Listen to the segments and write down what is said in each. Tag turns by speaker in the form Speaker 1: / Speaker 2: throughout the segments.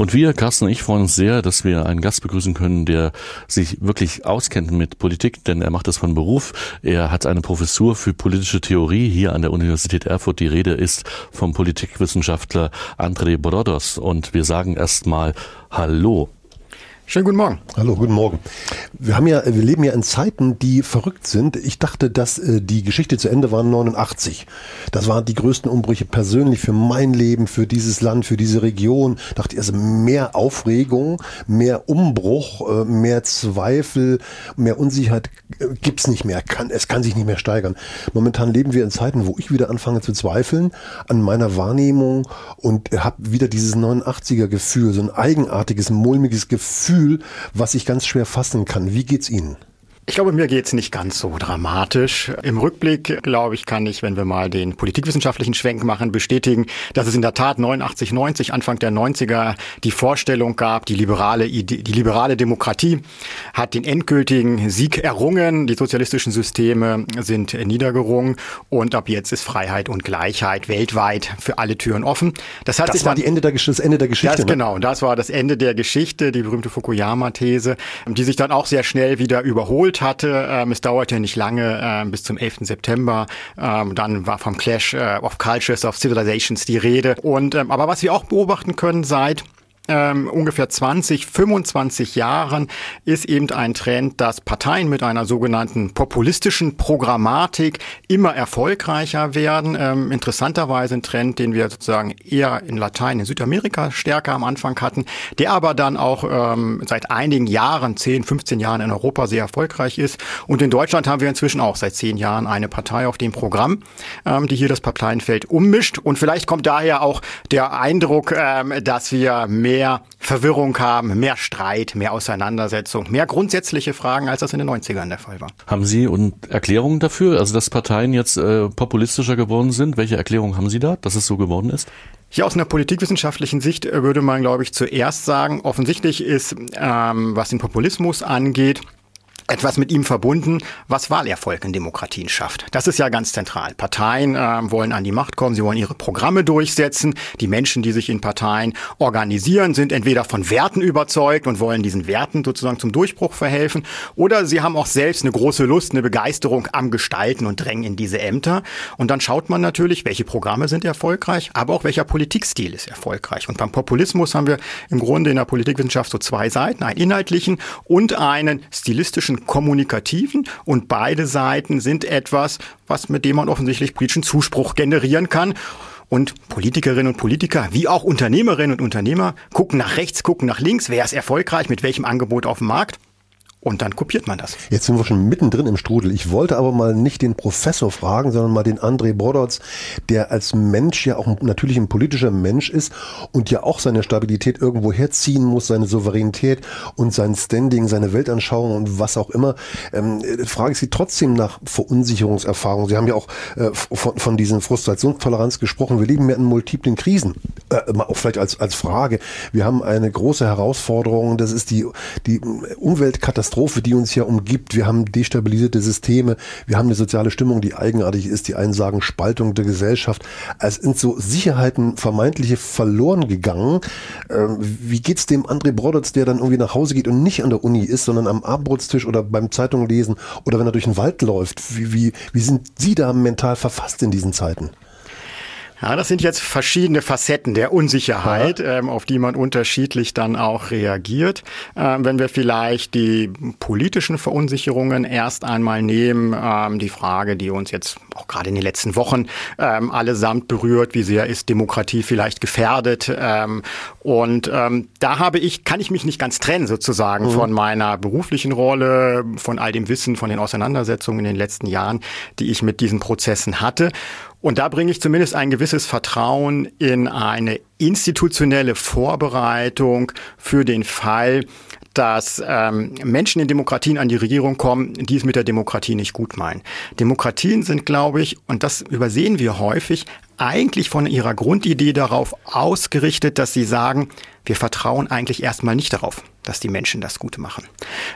Speaker 1: Und wir, Carsten und ich, freuen uns sehr, dass wir einen Gast begrüßen können, der sich wirklich auskennt mit Politik, denn er macht das von Beruf. Er hat eine Professur für politische Theorie hier an der Universität Erfurt. Die Rede ist vom Politikwissenschaftler André Brodos. Und wir sagen erstmal Hallo.
Speaker 2: Schönen guten Morgen.
Speaker 3: Hallo, guten Morgen. Wir haben ja, wir leben ja in Zeiten, die verrückt sind. Ich dachte, dass äh, die Geschichte zu Ende war 89. Das waren die größten Umbrüche persönlich für mein Leben, für dieses Land, für diese Region. Dachte also mehr Aufregung, mehr Umbruch, äh, mehr Zweifel, mehr Unsicherheit äh, gibt's nicht mehr. Kann, es kann sich nicht mehr steigern. Momentan leben wir in Zeiten, wo ich wieder anfange zu zweifeln an meiner Wahrnehmung und habe wieder dieses 89er Gefühl, so ein eigenartiges, mulmiges Gefühl Gefühl, was ich ganz schwer fassen kann. Wie geht's Ihnen?
Speaker 2: Ich glaube, mir geht's nicht ganz so dramatisch. Im Rückblick, glaube ich, kann ich, wenn wir mal den politikwissenschaftlichen Schwenk machen, bestätigen, dass es in der Tat 89, 90, Anfang der 90er die Vorstellung gab, die liberale, die liberale Demokratie hat den endgültigen Sieg errungen, die sozialistischen Systeme sind niedergerungen und ab jetzt ist Freiheit und Gleichheit weltweit für alle Türen offen.
Speaker 3: Das, hat das sich war dann, die Ende der, das Ende der Geschichte.
Speaker 2: Das, ne? Genau, das war das Ende der Geschichte, die berühmte Fukuyama-These, die sich dann auch sehr schnell wieder überholt hatte. Ähm, es dauerte nicht lange ähm, bis zum 11. September. Ähm, dann war vom Clash äh, of Cultures, of Civilizations die Rede. Und ähm, aber was wir auch beobachten können seit ähm, ungefähr 20, 25 Jahren ist eben ein Trend, dass Parteien mit einer sogenannten populistischen Programmatik immer erfolgreicher werden. Ähm, interessanterweise ein Trend, den wir sozusagen eher in Latein, in Südamerika stärker am Anfang hatten, der aber dann auch ähm, seit einigen Jahren, 10, 15 Jahren in Europa sehr erfolgreich ist. Und in Deutschland haben wir inzwischen auch seit zehn Jahren eine Partei auf dem Programm, ähm, die hier das Parteienfeld ummischt. Und vielleicht kommt daher auch der Eindruck, ähm, dass wir mehr mehr Verwirrung haben, mehr Streit, mehr Auseinandersetzung, mehr grundsätzliche Fragen, als das in den 90ern der Fall war.
Speaker 1: Haben Sie und Erklärungen dafür, also dass Parteien jetzt äh, populistischer geworden sind? Welche Erklärungen haben Sie da, dass es so geworden ist?
Speaker 2: Ja, aus einer politikwissenschaftlichen Sicht äh, würde man, glaube ich, zuerst sagen, offensichtlich ist, ähm, was den Populismus angeht, etwas mit ihm verbunden, was Wahlerfolg in Demokratien schafft. Das ist ja ganz zentral. Parteien äh, wollen an die Macht kommen, sie wollen ihre Programme durchsetzen. Die Menschen, die sich in Parteien organisieren, sind entweder von Werten überzeugt und wollen diesen Werten sozusagen zum Durchbruch verhelfen, oder sie haben auch selbst eine große Lust, eine Begeisterung am Gestalten und drängen in diese Ämter. Und dann schaut man natürlich, welche Programme sind erfolgreich, aber auch welcher Politikstil ist erfolgreich. Und beim Populismus haben wir im Grunde in der Politikwissenschaft so zwei Seiten, einen inhaltlichen und einen stilistischen kommunikativen und beide Seiten sind etwas, was mit dem man offensichtlich politischen Zuspruch generieren kann. Und Politikerinnen und Politiker, wie auch Unternehmerinnen und Unternehmer, gucken nach rechts, gucken nach links, wer ist erfolgreich, mit welchem Angebot auf dem Markt und dann kopiert man das.
Speaker 3: Jetzt sind wir schon mittendrin im Strudel. Ich wollte aber mal nicht den Professor fragen, sondern mal den André Brodotz, der als Mensch ja auch natürlich ein politischer Mensch ist und ja auch seine Stabilität irgendwo herziehen muss, seine Souveränität und sein Standing, seine Weltanschauung und was auch immer. Ähm, frage ich Sie trotzdem nach Verunsicherungserfahrungen. Sie haben ja auch äh, von, von diesen Frustrationstoleranz gesprochen. Wir leben ja in multiplen Krisen. Äh, mal vielleicht als, als Frage. Wir haben eine große Herausforderung. Das ist die, die Umweltkatastrophe Katastrophe, die uns ja umgibt. Wir haben destabilisierte Systeme, wir haben eine soziale Stimmung, die eigenartig ist, die einen sagen Spaltung der Gesellschaft. Es sind so Sicherheiten vermeintliche verloren gegangen. Ähm, wie geht's dem André Brodotz, der dann irgendwie nach Hause geht und nicht an der Uni ist, sondern am Abendbrotstisch oder beim Zeitung lesen oder wenn er durch den Wald läuft? Wie, wie, wie sind Sie da mental verfasst in diesen Zeiten?
Speaker 2: Ja, das sind jetzt verschiedene Facetten der Unsicherheit, ja. ähm, auf die man unterschiedlich dann auch reagiert. Ähm, wenn wir vielleicht die politischen Verunsicherungen erst einmal nehmen, ähm, die Frage, die uns jetzt auch gerade in den letzten Wochen ähm, allesamt berührt, wie sehr ist Demokratie vielleicht gefährdet? Ähm, und ähm, da habe ich, kann ich mich nicht ganz trennen sozusagen mhm. von meiner beruflichen Rolle, von all dem Wissen, von den Auseinandersetzungen in den letzten Jahren, die ich mit diesen Prozessen hatte. Und da bringe ich zumindest ein gewisses Vertrauen in eine institutionelle Vorbereitung für den Fall, dass ähm, Menschen in Demokratien an die Regierung kommen, die es mit der Demokratie nicht gut meinen. Demokratien sind, glaube ich, und das übersehen wir häufig, eigentlich von ihrer Grundidee darauf ausgerichtet, dass sie sagen, wir vertrauen eigentlich erstmal nicht darauf, dass die Menschen das gut machen,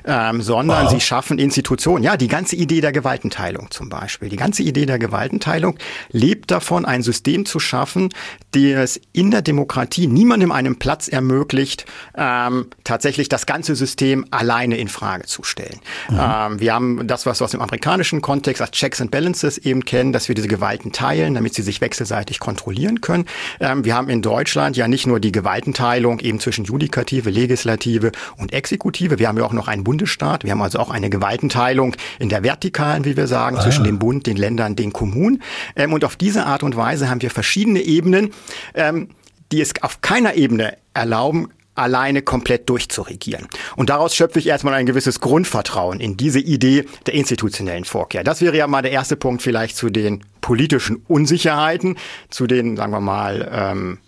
Speaker 2: ähm, sondern oh. sie schaffen Institutionen. Ja, die ganze Idee der Gewaltenteilung zum Beispiel. Die ganze Idee der Gewaltenteilung lebt davon, ein System zu schaffen, das in der Demokratie niemandem einen Platz ermöglicht, ähm, tatsächlich das ganze System alleine in Frage zu stellen. Mhm. Ähm, wir haben das, was wir aus dem amerikanischen Kontext als Checks and Balances eben kennen, dass wir diese Gewalten teilen, damit sie sich wechselseitig kontrollieren können. Ähm, wir haben in Deutschland ja nicht nur die Gewaltenteilung eben zwischen Judikative, Legislative und Exekutive. Wir haben ja auch noch einen Bundesstaat. Wir haben also auch eine Gewaltenteilung in der Vertikalen, wie wir sagen, ah. zwischen dem Bund, den Ländern, den Kommunen. Ähm, und auf diese Art und Weise haben wir verschiedene Ebenen, ähm, die es auf keiner Ebene erlauben, alleine komplett durchzuregieren. Und daraus schöpfe ich erstmal ein gewisses Grundvertrauen in diese Idee der institutionellen Vorkehr. Das wäre ja mal der erste Punkt vielleicht zu den politischen Unsicherheiten, zu den, sagen wir mal, ähm,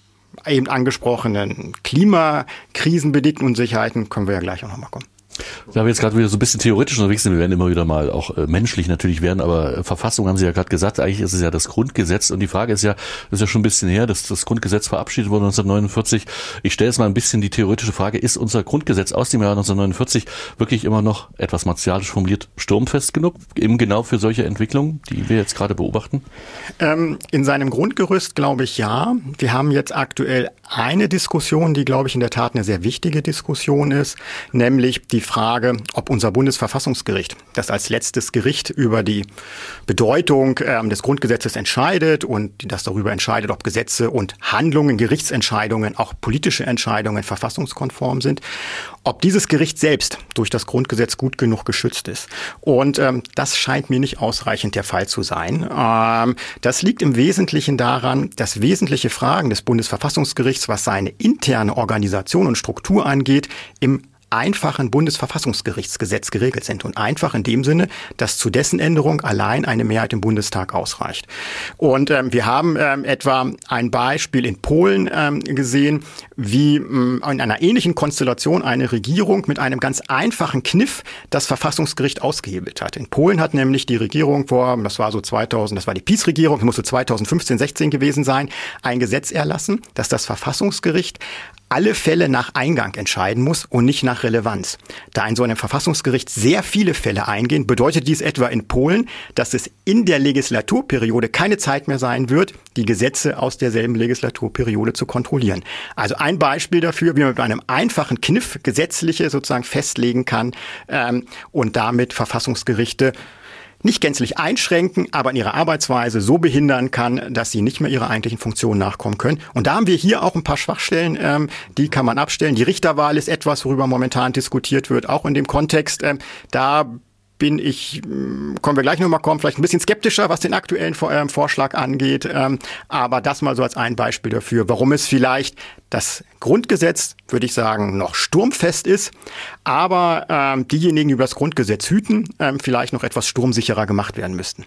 Speaker 2: eben angesprochenen Klimakrisenbedingten Unsicherheiten, können wir ja gleich auch nochmal kommen.
Speaker 1: Da wir jetzt gerade wieder so ein bisschen theoretisch unterwegs sind, wir werden immer wieder mal auch äh, menschlich natürlich werden, aber äh, Verfassung haben Sie ja gerade gesagt, eigentlich ist es ja das Grundgesetz und die Frage ist ja, das ist ja schon ein bisschen her, dass das Grundgesetz verabschiedet wurde 1949. Ich stelle jetzt mal ein bisschen die theoretische Frage, ist unser Grundgesetz aus dem Jahr 1949 wirklich immer noch etwas martialisch formuliert sturmfest genug, eben genau für solche Entwicklungen, die wir jetzt gerade beobachten?
Speaker 2: Ähm, in seinem Grundgerüst glaube ich ja. Wir haben jetzt aktuell eine Diskussion, die glaube ich in der Tat eine sehr wichtige Diskussion ist, nämlich die Frage, ob unser Bundesverfassungsgericht, das als letztes Gericht über die Bedeutung ähm, des Grundgesetzes entscheidet und das darüber entscheidet, ob Gesetze und Handlungen, Gerichtsentscheidungen, auch politische Entscheidungen verfassungskonform sind, ob dieses Gericht selbst durch das Grundgesetz gut genug geschützt ist. Und ähm, das scheint mir nicht ausreichend der Fall zu sein. Ähm, das liegt im Wesentlichen daran, dass wesentliche Fragen des Bundesverfassungsgerichts, was seine interne Organisation und Struktur angeht, im einfachen Bundesverfassungsgerichtsgesetz geregelt sind. Und einfach in dem Sinne, dass zu dessen Änderung allein eine Mehrheit im Bundestag ausreicht. Und ähm, wir haben ähm, etwa ein Beispiel in Polen ähm, gesehen, wie ähm, in einer ähnlichen Konstellation eine Regierung mit einem ganz einfachen Kniff das Verfassungsgericht ausgehebelt hat. In Polen hat nämlich die Regierung vor, das war so 2000, das war die PiS-Regierung, musste 2015, 16 gewesen sein, ein Gesetz erlassen, dass das Verfassungsgericht alle Fälle nach Eingang entscheiden muss und nicht nach Relevanz. Da in so einem Verfassungsgericht sehr viele Fälle eingehen, bedeutet dies etwa in Polen, dass es in der Legislaturperiode keine Zeit mehr sein wird, die Gesetze aus derselben Legislaturperiode zu kontrollieren. Also ein Beispiel dafür, wie man mit einem einfachen Kniff gesetzliche sozusagen festlegen kann ähm, und damit Verfassungsgerichte nicht gänzlich einschränken, aber in ihrer Arbeitsweise so behindern kann, dass sie nicht mehr ihrer eigentlichen Funktion nachkommen können. Und da haben wir hier auch ein paar Schwachstellen, ähm, die kann man abstellen. Die Richterwahl ist etwas, worüber momentan diskutiert wird, auch in dem Kontext. Ähm, da bin ich, hm, kommen wir gleich nochmal kommen, vielleicht ein bisschen skeptischer, was den aktuellen ähm, Vorschlag angeht. Ähm, aber das mal so als ein Beispiel dafür, warum es vielleicht das Grundgesetz, würde ich sagen, noch sturmfest ist, aber ähm, diejenigen, die über das Grundgesetz hüten, ähm, vielleicht noch etwas sturmsicherer gemacht werden müssten.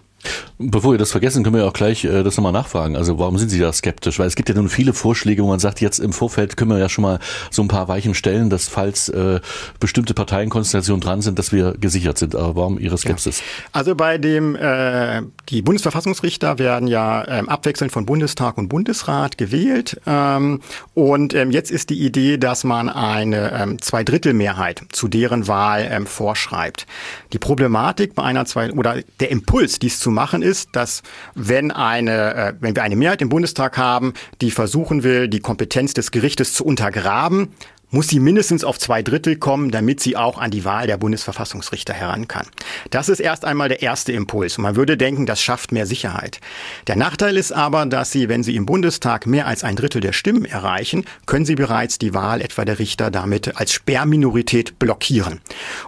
Speaker 1: Bevor wir das vergessen, können wir auch gleich äh, das nochmal nachfragen. Also warum sind Sie da skeptisch? Weil es gibt ja nun viele Vorschläge, wo man sagt, jetzt im Vorfeld können wir ja schon mal so ein paar Weichen stellen, dass falls äh, bestimmte Parteienkonstellationen dran sind, dass wir gesichert sind. Aber warum Ihre Skepsis? Ja.
Speaker 2: Also bei dem, äh, die Bundesverfassungsrichter werden ja ähm, abwechselnd von Bundestag und Bundesrat gewählt. Ähm, und ähm, jetzt ist die Idee, dass man eine ähm, Zweidrittelmehrheit zu deren Wahl ähm, vorschreibt. Die Problematik bei einer zwei oder der Impuls, dies zu machen, ist, dass wenn eine, äh, wenn wir eine Mehrheit im Bundestag haben, die versuchen will, die Kompetenz des Gerichtes zu untergraben, muss sie mindestens auf zwei Drittel kommen, damit sie auch an die Wahl der Bundesverfassungsrichter heran kann. Das ist erst einmal der erste Impuls. Und man würde denken, das schafft mehr Sicherheit. Der Nachteil ist aber, dass sie, wenn sie im Bundestag mehr als ein Drittel der Stimmen erreichen, können sie bereits die Wahl etwa der Richter damit als Sperrminorität blockieren.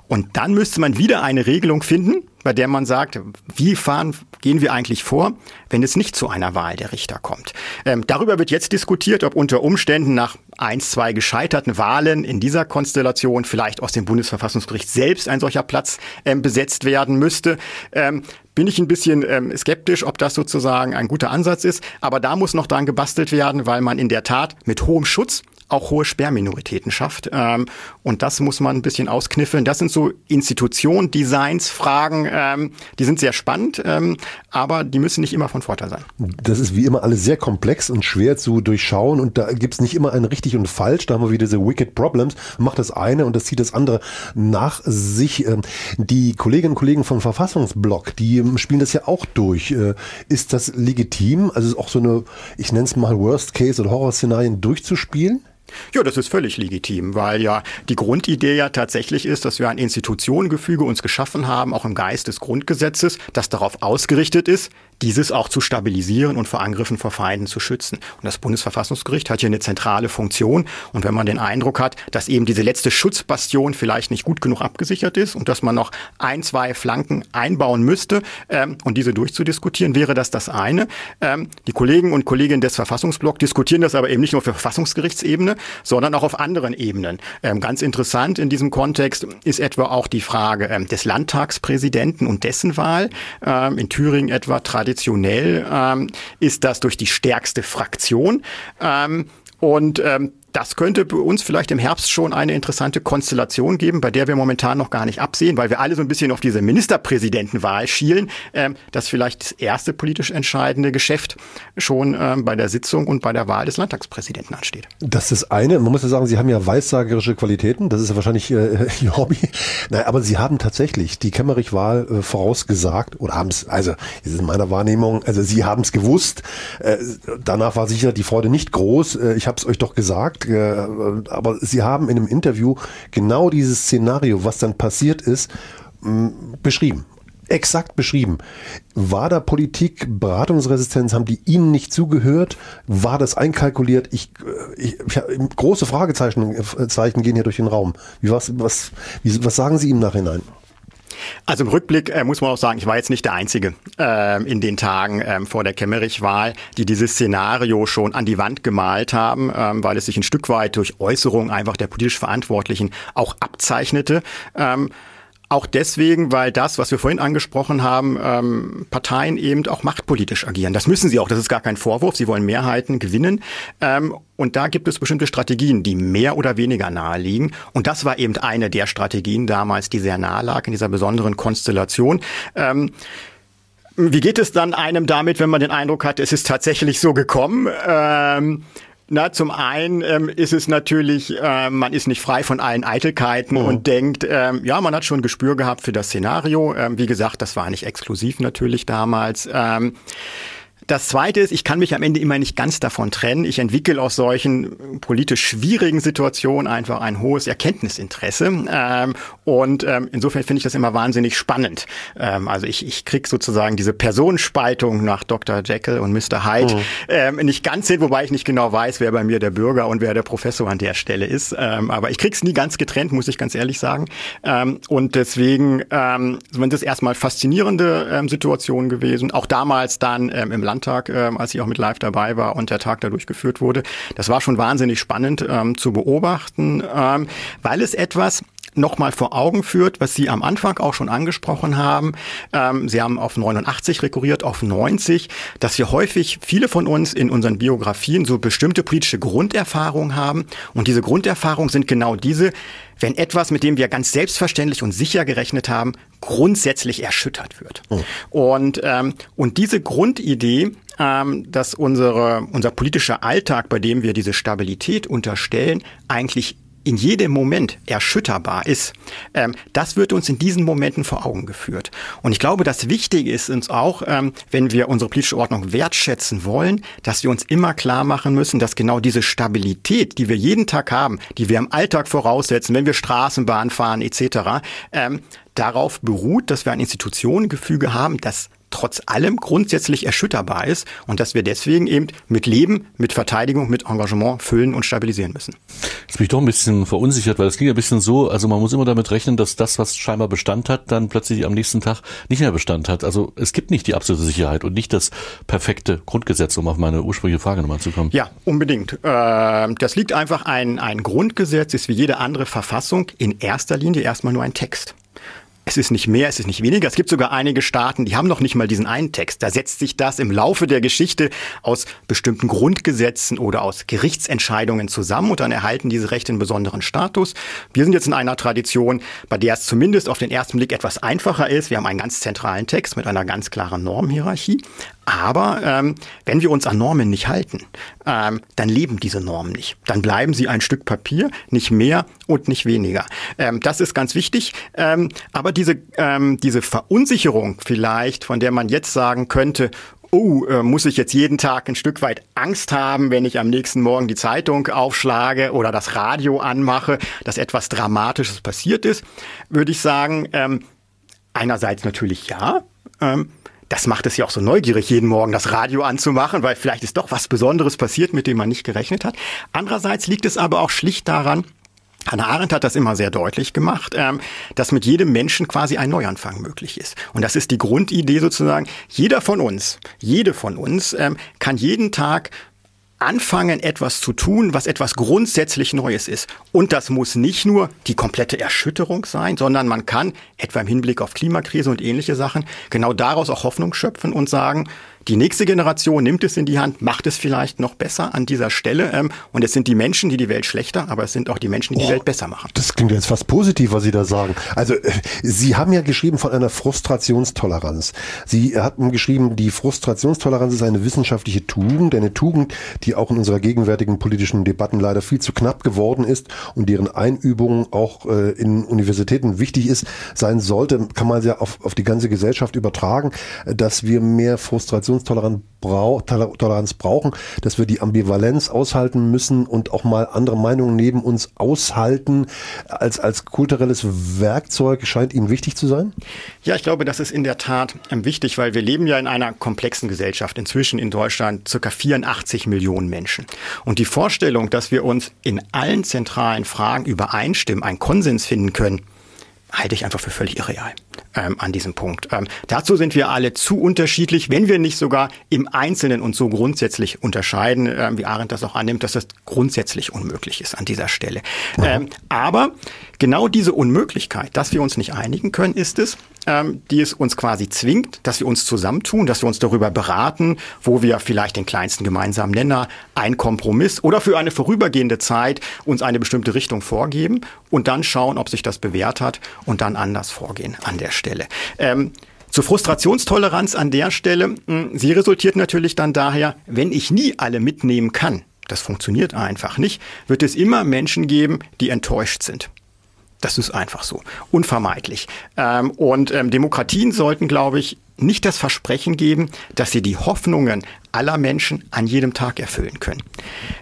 Speaker 2: Und dann müsste man wieder eine Regelung finden, bei der man sagt, wie fahren, gehen wir eigentlich vor, wenn es nicht zu einer Wahl der Richter kommt. Ähm, darüber wird jetzt diskutiert, ob unter Umständen nach eins, zwei gescheiterten Wahlen in dieser Konstellation vielleicht aus dem Bundesverfassungsgericht selbst ein solcher Platz ähm, besetzt werden müsste. Ähm, bin ich ein bisschen ähm, skeptisch, ob das sozusagen ein guter Ansatz ist. Aber da muss noch dran gebastelt werden, weil man in der Tat mit hohem Schutz auch hohe Sperrminoritäten schafft. Ähm, und das muss man ein bisschen auskniffeln. Das sind so Institutionen, Designs, Fragen, ähm, die sind sehr spannend, ähm, aber die müssen nicht immer von Vorteil sein.
Speaker 3: Das ist wie immer alles sehr komplex und schwer zu durchschauen und da gibt es nicht immer ein richtig und falsch. Da haben wir wieder diese Wicked Problems. Macht das eine und das zieht das andere nach sich. Ähm, die Kolleginnen und Kollegen vom Verfassungsblock, die spielen das ja auch durch. Äh, ist das legitim? Also auch so eine, ich nenne es mal Worst Case oder Horrorszenarien durchzuspielen?
Speaker 2: Ja, das ist völlig legitim, weil ja die Grundidee ja tatsächlich ist, dass wir ein Institutionengefüge uns geschaffen haben, auch im Geist des Grundgesetzes, das darauf ausgerichtet ist, dieses auch zu stabilisieren und vor Angriffen vor Feinden zu schützen. Und das Bundesverfassungsgericht hat hier eine zentrale Funktion. Und wenn man den Eindruck hat, dass eben diese letzte Schutzbastion vielleicht nicht gut genug abgesichert ist und dass man noch ein, zwei Flanken einbauen müsste ähm, und diese durchzudiskutieren, wäre das das eine. Ähm, die Kollegen und Kolleginnen des Verfassungsblocks diskutieren das aber eben nicht nur der Verfassungsgerichtsebene, sondern auch auf anderen Ebenen. Ähm, ganz interessant in diesem Kontext ist etwa auch die Frage ähm, des Landtagspräsidenten und dessen Wahl. Ähm, in Thüringen etwa traditionell traditionell ähm, ist das durch die stärkste Fraktion. Ähm, und ähm, das könnte bei uns vielleicht im Herbst schon eine interessante Konstellation geben, bei der wir momentan noch gar nicht absehen, weil wir alle so ein bisschen auf diese Ministerpräsidentenwahl schielen, ähm, dass vielleicht das erste politisch entscheidende Geschäft schon ähm, bei der Sitzung und bei der Wahl des Landtagspräsidenten ansteht.
Speaker 3: Das ist eine. Man muss ja sagen, Sie haben ja weissagerische Qualitäten. Das ist ja wahrscheinlich äh, Ihr Hobby. Nein, aber Sie haben tatsächlich die Kemmerich-Wahl äh, vorausgesagt oder haben es, also das ist in meiner Wahrnehmung, also Sie haben es gewusst. Äh, danach war sicher die Freude nicht groß. Äh, ich habe es euch doch gesagt aber Sie haben in einem Interview genau dieses Szenario, was dann passiert ist, beschrieben exakt beschrieben. War da Politik, Beratungsresistenz, haben die Ihnen nicht zugehört? War das einkalkuliert? Ich, ich, ich große Fragezeichen Zeichen gehen hier durch den Raum. Wie was, was, wie, was sagen Sie im Nachhinein?
Speaker 2: Also im Rückblick äh, muss man auch sagen, ich war jetzt nicht der Einzige äh, in den Tagen äh, vor der Kemmerich-Wahl, die dieses Szenario schon an die Wand gemalt haben, ähm, weil es sich ein Stück weit durch Äußerungen einfach der politisch Verantwortlichen auch abzeichnete. Ähm, auch deswegen, weil das, was wir vorhin angesprochen haben, ähm, Parteien eben auch machtpolitisch agieren. Das müssen sie auch, das ist gar kein Vorwurf. Sie wollen Mehrheiten gewinnen. Ähm, und da gibt es bestimmte Strategien, die mehr oder weniger nahe liegen. Und das war eben eine der Strategien damals, die sehr nahe lag in dieser besonderen Konstellation. Ähm, wie geht es dann einem damit, wenn man den Eindruck hat, es ist tatsächlich so gekommen? Ähm, na, zum einen ähm, ist es natürlich, äh, man ist nicht frei von allen Eitelkeiten mhm. und denkt, ähm, ja, man hat schon Gespür gehabt für das Szenario. Ähm, wie gesagt, das war nicht exklusiv natürlich damals. Ähm, das Zweite ist, ich kann mich am Ende immer nicht ganz davon trennen. Ich entwickle aus solchen politisch schwierigen Situationen einfach ein hohes Erkenntnisinteresse. Ähm, und ähm, insofern finde ich das immer wahnsinnig spannend. Ähm, also ich, ich kriege sozusagen diese Personenspaltung nach Dr. Jekyll und Mr. Hyde ähm, nicht ganz hin, wobei ich nicht genau weiß, wer bei mir der Bürger und wer der Professor an der Stelle ist. Aber ich krieg's nie ganz getrennt, muss ich ganz ehrlich sagen. Und deswegen sind das erstmal faszinierende Situationen gewesen. Auch damals dann im Landtag, ähm, als ich auch mit live dabei war und der Tag da durchgeführt wurde. Das war schon wahnsinnig spannend ähm, zu beobachten, ähm, weil es etwas nochmal vor Augen führt, was Sie am Anfang auch schon angesprochen haben. Ähm, Sie haben auf 89 rekurriert, auf 90, dass wir häufig, viele von uns in unseren Biografien so bestimmte politische Grunderfahrungen haben. Und diese Grunderfahrungen sind genau diese, wenn etwas, mit dem wir ganz selbstverständlich und sicher gerechnet haben, grundsätzlich erschüttert wird. Oh. Und, ähm, und diese Grundidee, ähm, dass unsere, unser politischer Alltag, bei dem wir diese Stabilität unterstellen, eigentlich in jedem Moment erschütterbar ist, ähm, das wird uns in diesen Momenten vor Augen geführt. Und ich glaube, das Wichtige ist uns auch, ähm, wenn wir unsere politische Ordnung wertschätzen wollen, dass wir uns immer klar machen müssen, dass genau diese Stabilität, die wir jeden Tag haben, die wir im Alltag voraussetzen, wenn wir Straßenbahn fahren etc., ähm, darauf beruht, dass wir ein Institutionengefüge haben, das trotz allem grundsätzlich erschütterbar ist und dass wir deswegen eben mit Leben, mit Verteidigung, mit Engagement füllen und stabilisieren müssen.
Speaker 1: Jetzt bin ich doch ein bisschen verunsichert, weil es ging ein bisschen so, also man muss immer damit rechnen, dass das, was scheinbar Bestand hat, dann plötzlich am nächsten Tag nicht mehr Bestand hat. Also es gibt nicht die absolute Sicherheit und nicht das perfekte Grundgesetz, um auf meine ursprüngliche Frage nochmal zu kommen.
Speaker 2: Ja, unbedingt. Ähm, das liegt einfach ein, ein Grundgesetz, ist wie jede andere Verfassung in erster Linie erstmal nur ein Text. Es ist nicht mehr, es ist nicht weniger. Es gibt sogar einige Staaten, die haben noch nicht mal diesen einen Text. Da setzt sich das im Laufe der Geschichte aus bestimmten Grundgesetzen oder aus Gerichtsentscheidungen zusammen und dann erhalten diese Rechte einen besonderen Status. Wir sind jetzt in einer Tradition, bei der es zumindest auf den ersten Blick etwas einfacher ist. Wir haben einen ganz zentralen Text mit einer ganz klaren Normhierarchie. Aber ähm, wenn wir uns an Normen nicht halten, ähm, dann leben diese Normen nicht. Dann bleiben sie ein Stück Papier, nicht mehr und nicht weniger. Ähm, das ist ganz wichtig. Ähm, aber diese, ähm, diese Verunsicherung vielleicht, von der man jetzt sagen könnte, oh, äh, muss ich jetzt jeden Tag ein Stück weit Angst haben, wenn ich am nächsten Morgen die Zeitung aufschlage oder das Radio anmache, dass etwas Dramatisches passiert ist, würde ich sagen, ähm, einerseits natürlich ja. Ähm, das macht es ja auch so neugierig, jeden Morgen das Radio anzumachen, weil vielleicht ist doch was Besonderes passiert, mit dem man nicht gerechnet hat. Andererseits liegt es aber auch schlicht daran, Hannah Arendt hat das immer sehr deutlich gemacht, ähm, dass mit jedem Menschen quasi ein Neuanfang möglich ist. Und das ist die Grundidee sozusagen. Jeder von uns, jede von uns ähm, kann jeden Tag anfangen, etwas zu tun, was etwas grundsätzlich Neues ist. Und das muss nicht nur die komplette Erschütterung sein, sondern man kann, etwa im Hinblick auf Klimakrise und ähnliche Sachen, genau daraus auch Hoffnung schöpfen und sagen, die nächste Generation nimmt es in die Hand, macht es vielleicht noch besser an dieser Stelle. Ähm, und es sind die Menschen, die die Welt schlechter, aber es sind auch die Menschen, die oh, die Welt besser machen.
Speaker 3: Das klingt jetzt fast positiv, was Sie da sagen. Also äh, Sie haben ja geschrieben von einer Frustrationstoleranz. Sie hatten geschrieben, die Frustrationstoleranz ist eine wissenschaftliche Tugend, eine Tugend, die auch in unserer gegenwärtigen politischen Debatten leider viel zu knapp geworden ist und deren Einübung auch äh, in Universitäten wichtig ist, sein sollte, kann man ja auf, auf die ganze Gesellschaft übertragen, dass wir mehr Frustration Frustrationstoleranz brauchen, dass wir die Ambivalenz aushalten müssen und auch mal andere Meinungen neben uns aushalten als, als kulturelles Werkzeug scheint Ihnen wichtig zu sein?
Speaker 2: Ja, ich glaube, das ist in der Tat ähm, wichtig, weil wir leben ja in einer komplexen Gesellschaft. Inzwischen in Deutschland circa 84 Millionen Menschen. Und die Vorstellung, dass wir uns in allen zentralen Fragen übereinstimmen, einen Konsens finden können, halte ich einfach für völlig irreal ähm, an diesem Punkt. Ähm, dazu sind wir alle zu unterschiedlich, wenn wir nicht sogar im Einzelnen uns so grundsätzlich unterscheiden, ähm, wie Arendt das auch annimmt, dass das grundsätzlich unmöglich ist an dieser Stelle. Ähm, aber genau diese Unmöglichkeit, dass wir uns nicht einigen können, ist es, ähm, die es uns quasi zwingt, dass wir uns zusammentun, dass wir uns darüber beraten, wo wir vielleicht den kleinsten gemeinsamen Nenner, ein Kompromiss oder für eine vorübergehende Zeit uns eine bestimmte Richtung vorgeben und dann schauen, ob sich das bewährt hat und dann anders vorgehen an der Stelle. Ähm, zur Frustrationstoleranz an der Stelle, hm, sie resultiert natürlich dann daher, wenn ich nie alle mitnehmen kann, das funktioniert einfach nicht, wird es immer Menschen geben, die enttäuscht sind. Das ist einfach so, unvermeidlich. Ähm, und ähm, Demokratien sollten, glaube ich, nicht das Versprechen geben, dass sie die Hoffnungen aller Menschen an jedem Tag erfüllen können.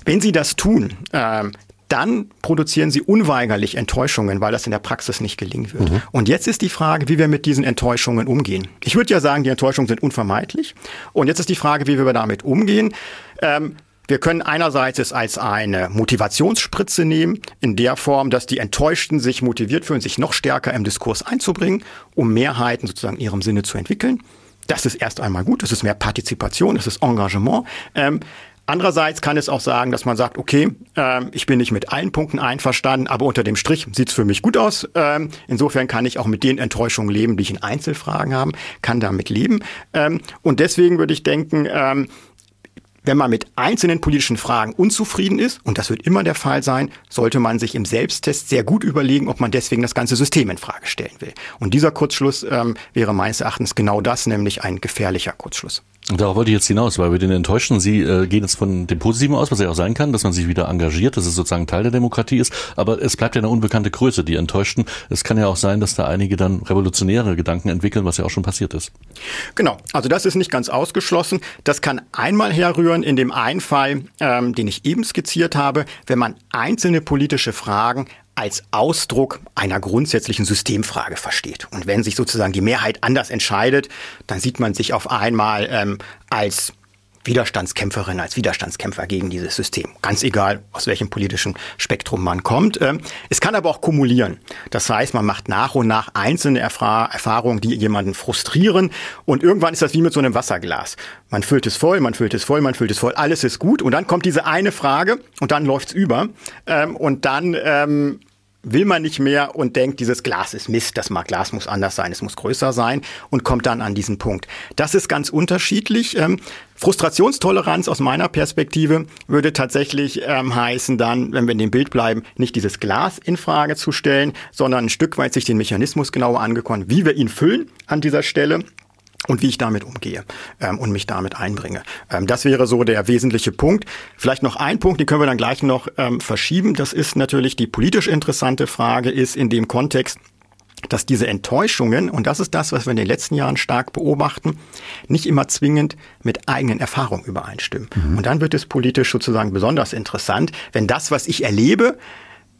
Speaker 2: Wenn sie das tun, ähm, dann produzieren sie unweigerlich Enttäuschungen, weil das in der Praxis nicht gelingen wird. Mhm. Und jetzt ist die Frage, wie wir mit diesen Enttäuschungen umgehen. Ich würde ja sagen, die Enttäuschungen sind unvermeidlich. Und jetzt ist die Frage, wie wir damit umgehen. Ähm, wir können einerseits es als eine Motivationsspritze nehmen, in der Form, dass die Enttäuschten sich motiviert fühlen, sich noch stärker im Diskurs einzubringen, um Mehrheiten sozusagen in ihrem Sinne zu entwickeln. Das ist erst einmal gut, das ist mehr Partizipation, das ist Engagement. Ähm, Andererseits kann es auch sagen, dass man sagt, okay, äh, ich bin nicht mit allen Punkten einverstanden, aber unter dem Strich sieht es für mich gut aus. Ähm, insofern kann ich auch mit den Enttäuschungen leben, die ich in Einzelfragen habe, kann damit leben. Ähm, und deswegen würde ich denken, ähm, wenn man mit einzelnen politischen Fragen unzufrieden ist, und das wird immer der Fall sein, sollte man sich im Selbsttest sehr gut überlegen, ob man deswegen das ganze System in Frage stellen will. Und dieser Kurzschluss ähm, wäre meines Erachtens genau das, nämlich ein gefährlicher Kurzschluss.
Speaker 1: Darauf wollte ich jetzt hinaus, weil wir den enttäuschten, Sie äh, gehen jetzt von dem Positiven aus, was ja auch sein kann, dass man sich wieder engagiert, dass es sozusagen Teil der Demokratie ist, aber es bleibt ja eine unbekannte Größe, die Enttäuschten. Es kann ja auch sein, dass da einige dann revolutionäre Gedanken entwickeln, was ja auch schon passiert ist.
Speaker 2: Genau, also das ist nicht ganz ausgeschlossen. Das kann einmal herrühren in dem einen Fall, ähm, den ich eben skizziert habe, wenn man einzelne politische Fragen als Ausdruck einer grundsätzlichen Systemfrage versteht. Und wenn sich sozusagen die Mehrheit anders entscheidet, dann sieht man sich auf einmal ähm, als Widerstandskämpferin, als Widerstandskämpfer gegen dieses System. Ganz egal, aus welchem politischen Spektrum man kommt. Ähm, es kann aber auch kumulieren. Das heißt, man macht nach und nach einzelne Erfahrungen, die jemanden frustrieren. Und irgendwann ist das wie mit so einem Wasserglas. Man füllt es voll, man füllt es voll, man füllt es voll. Alles ist gut. Und dann kommt diese eine Frage und dann läuft's über. Ähm, und dann ähm, will man nicht mehr und denkt, dieses Glas ist Mist, das mag Glas muss anders sein, es muss größer sein und kommt dann an diesen Punkt. Das ist ganz unterschiedlich. Ähm, Frustrationstoleranz aus meiner Perspektive würde tatsächlich ähm, heißen dann, wenn wir in dem Bild bleiben, nicht dieses Glas in Frage zu stellen, sondern ein Stück weit sich den Mechanismus genauer angekommen, wie wir ihn füllen an dieser Stelle und wie ich damit umgehe ähm, und mich damit einbringe. Ähm, das wäre so der wesentliche Punkt. Vielleicht noch ein Punkt, den können wir dann gleich noch ähm, verschieben. Das ist natürlich die politisch interessante Frage, ist in dem Kontext, dass diese Enttäuschungen, und das ist das, was wir in den letzten Jahren stark beobachten, nicht immer zwingend mit eigenen Erfahrungen übereinstimmen. Mhm. Und dann wird es politisch sozusagen besonders interessant, wenn das, was ich erlebe,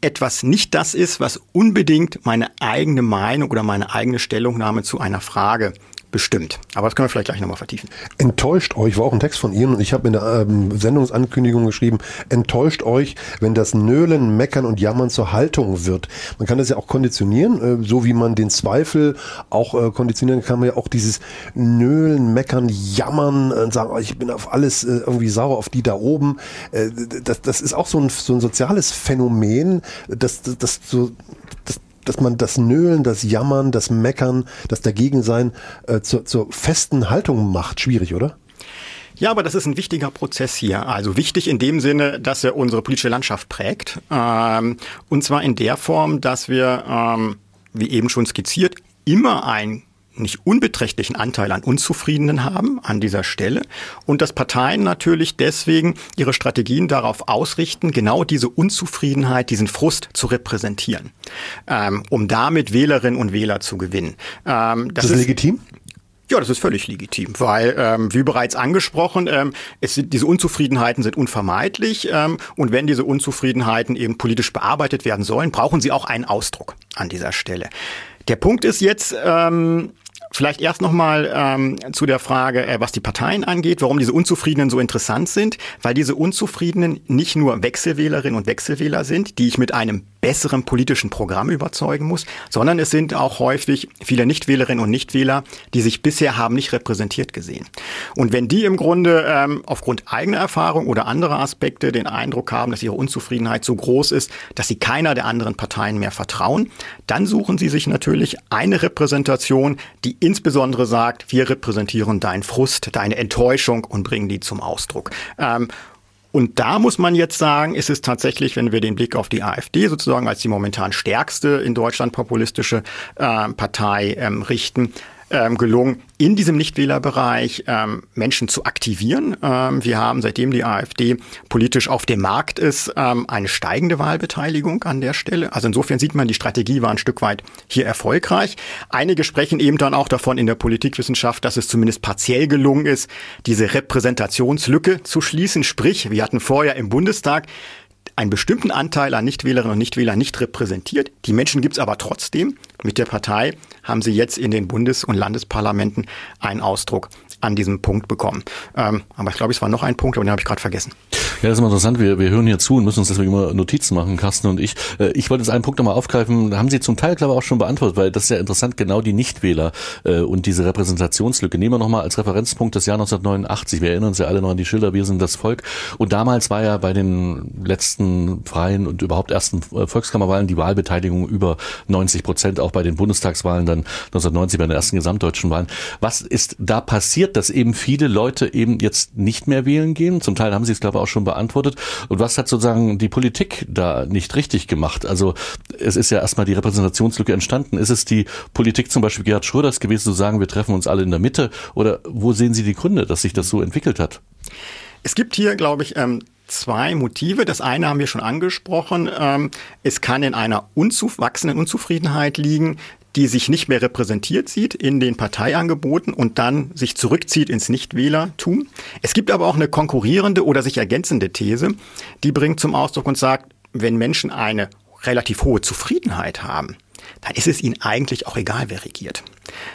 Speaker 2: etwas nicht das ist, was unbedingt meine eigene Meinung oder meine eigene Stellungnahme zu einer Frage bestimmt. Aber das können wir vielleicht gleich nochmal vertiefen.
Speaker 3: Enttäuscht euch, war auch ein Text von Ihnen und ich habe in der ähm, Sendungsankündigung geschrieben, enttäuscht euch, wenn das Nölen, Meckern und Jammern zur Haltung wird. Man kann das ja auch konditionieren, äh, so wie man den Zweifel auch äh, konditionieren kann, man ja auch dieses Nölen, Meckern, Jammern und sagen, oh, ich bin auf alles äh, irgendwie sauer, auf die da oben. Äh, das, das ist auch so ein, so ein soziales Phänomen, das, das, das so dass man das Nölen, das Jammern, das Meckern, das Dagegensein äh, zur, zur festen Haltung macht. Schwierig, oder?
Speaker 2: Ja, aber das ist ein wichtiger Prozess hier. Also wichtig in dem Sinne, dass er unsere politische Landschaft prägt. Ähm, und zwar in der Form, dass wir, ähm, wie eben schon skizziert, immer ein nicht unbeträchtlichen Anteil an Unzufriedenen haben an dieser Stelle und dass Parteien natürlich deswegen ihre Strategien darauf ausrichten, genau diese Unzufriedenheit, diesen Frust zu repräsentieren, ähm, um damit Wählerinnen und Wähler zu gewinnen.
Speaker 3: Ähm, das, das ist legitim?
Speaker 2: Ja, das ist völlig legitim, weil, ähm, wie bereits angesprochen, ähm, es sind, diese Unzufriedenheiten sind unvermeidlich ähm, und wenn diese Unzufriedenheiten eben politisch bearbeitet werden sollen, brauchen sie auch einen Ausdruck an dieser Stelle. Der Punkt ist jetzt, ähm, Vielleicht erst nochmal ähm, zu der Frage, äh, was die Parteien angeht, warum diese Unzufriedenen so interessant sind, weil diese Unzufriedenen nicht nur Wechselwählerinnen und Wechselwähler sind, die ich mit einem besseren politischen Programm überzeugen muss, sondern es sind auch häufig viele Nichtwählerinnen und Nichtwähler, die sich bisher haben nicht repräsentiert gesehen. Und wenn die im Grunde ähm, aufgrund eigener Erfahrung oder anderer Aspekte den Eindruck haben, dass ihre Unzufriedenheit so groß ist, dass sie keiner der anderen Parteien mehr vertrauen, dann suchen sie sich natürlich eine Repräsentation, die insbesondere sagt, wir repräsentieren deinen Frust, deine Enttäuschung und bringen die zum Ausdruck. Ähm, und da muss man jetzt sagen, ist es tatsächlich, wenn wir den Blick auf die AfD sozusagen als die momentan stärkste in Deutschland populistische äh, Partei ähm, richten, ähm, gelungen, in diesem Nichtwählerbereich ähm, Menschen zu aktivieren. Ähm, wir haben, seitdem die AfD politisch auf dem Markt ist, ähm, eine steigende Wahlbeteiligung an der Stelle. Also insofern sieht man, die Strategie war ein Stück weit hier erfolgreich. Einige sprechen eben dann auch davon in der Politikwissenschaft, dass es zumindest partiell gelungen ist, diese Repräsentationslücke zu schließen. Sprich, wir hatten vorher im Bundestag einen bestimmten Anteil an Nichtwählerinnen und Nichtwählern nicht repräsentiert. Die Menschen gibt es aber trotzdem. Mit der Partei haben sie jetzt in den Bundes- und Landesparlamenten einen Ausdruck an diesem Punkt bekommen. Ähm, aber ich glaube, es war noch ein Punkt, aber den habe ich gerade vergessen.
Speaker 1: Ja, das ist immer interessant. Wir, wir hören hier zu und müssen uns deswegen immer Notizen machen, Carsten und ich. Äh, ich wollte jetzt einen Punkt nochmal aufgreifen. Haben Sie zum Teil, glaube ich, auch schon beantwortet, weil das ist ja interessant, genau die Nichtwähler äh, und diese Repräsentationslücke. Nehmen wir nochmal als Referenzpunkt das Jahr 1989. Wir erinnern uns ja alle noch an die Schilder, wir sind das Volk. Und damals war ja bei den letzten freien und überhaupt ersten äh, Volkskammerwahlen die Wahlbeteiligung über 90 Prozent, auch bei den Bundestagswahlen dann 1990 bei den ersten gesamtdeutschen Wahlen. Was ist da passiert, dass eben viele Leute eben jetzt nicht mehr wählen gehen? Zum Teil haben Sie es, glaube ich, auch schon beantwortet. Und was hat sozusagen die Politik da nicht richtig gemacht? Also es ist ja erstmal die Repräsentationslücke entstanden. Ist es die Politik zum Beispiel Gerhard Schröders gewesen, zu sagen, wir treffen uns alle in der Mitte? Oder wo sehen Sie die Gründe, dass sich das so entwickelt hat?
Speaker 2: Es gibt hier, glaube ich, ähm zwei Motive. Das eine haben wir schon angesprochen. Ähm, es kann in einer wachsenden Unzufriedenheit liegen, die sich nicht mehr repräsentiert sieht in den Parteiangeboten und dann sich zurückzieht ins Nichtwählertum. Es gibt aber auch eine konkurrierende oder sich ergänzende These, die bringt zum Ausdruck und sagt, wenn Menschen eine relativ hohe Zufriedenheit haben, dann ist es ihnen eigentlich auch egal, wer regiert.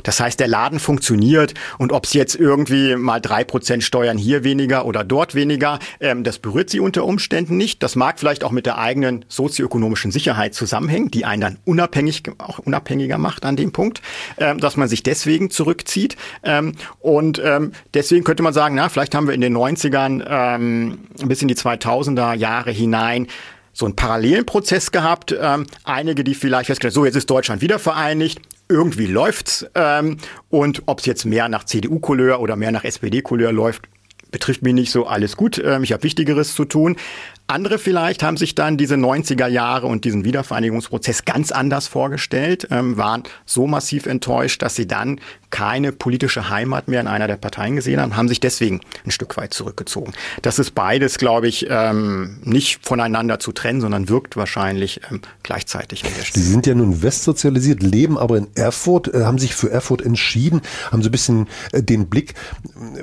Speaker 2: Das heißt, der Laden funktioniert und ob es jetzt irgendwie mal drei Prozent Steuern hier weniger oder dort weniger, ähm, das berührt sie unter Umständen nicht. Das mag vielleicht auch mit der eigenen sozioökonomischen Sicherheit zusammenhängen, die einen dann unabhängig, auch unabhängiger macht an dem Punkt, ähm, dass man sich deswegen zurückzieht. Ähm, und ähm, deswegen könnte man sagen, na, vielleicht haben wir in den 90ern ähm, bis in die 2000er Jahre hinein so einen parallelen Prozess gehabt. Ähm, einige, die vielleicht festgestellt, so jetzt ist Deutschland wieder vereinigt, irgendwie läuft's. Ähm, und ob es jetzt mehr nach CDU-Couleur oder mehr nach SPD-Couleur läuft, betrifft mich nicht so, alles gut, ähm, ich habe Wichtigeres zu tun. Andere vielleicht haben sich dann diese 90er Jahre und diesen Wiedervereinigungsprozess ganz anders vorgestellt, ähm, waren so massiv enttäuscht, dass sie dann keine politische Heimat mehr in einer der Parteien gesehen haben, haben sich deswegen ein Stück weit zurückgezogen. Das ist beides, glaube ich, ähm, nicht voneinander zu trennen, sondern wirkt wahrscheinlich ähm, gleichzeitig.
Speaker 3: Sie sind ja nun westsozialisiert, leben aber in Erfurt, äh, haben sich für Erfurt entschieden, haben so ein bisschen äh, den Blick.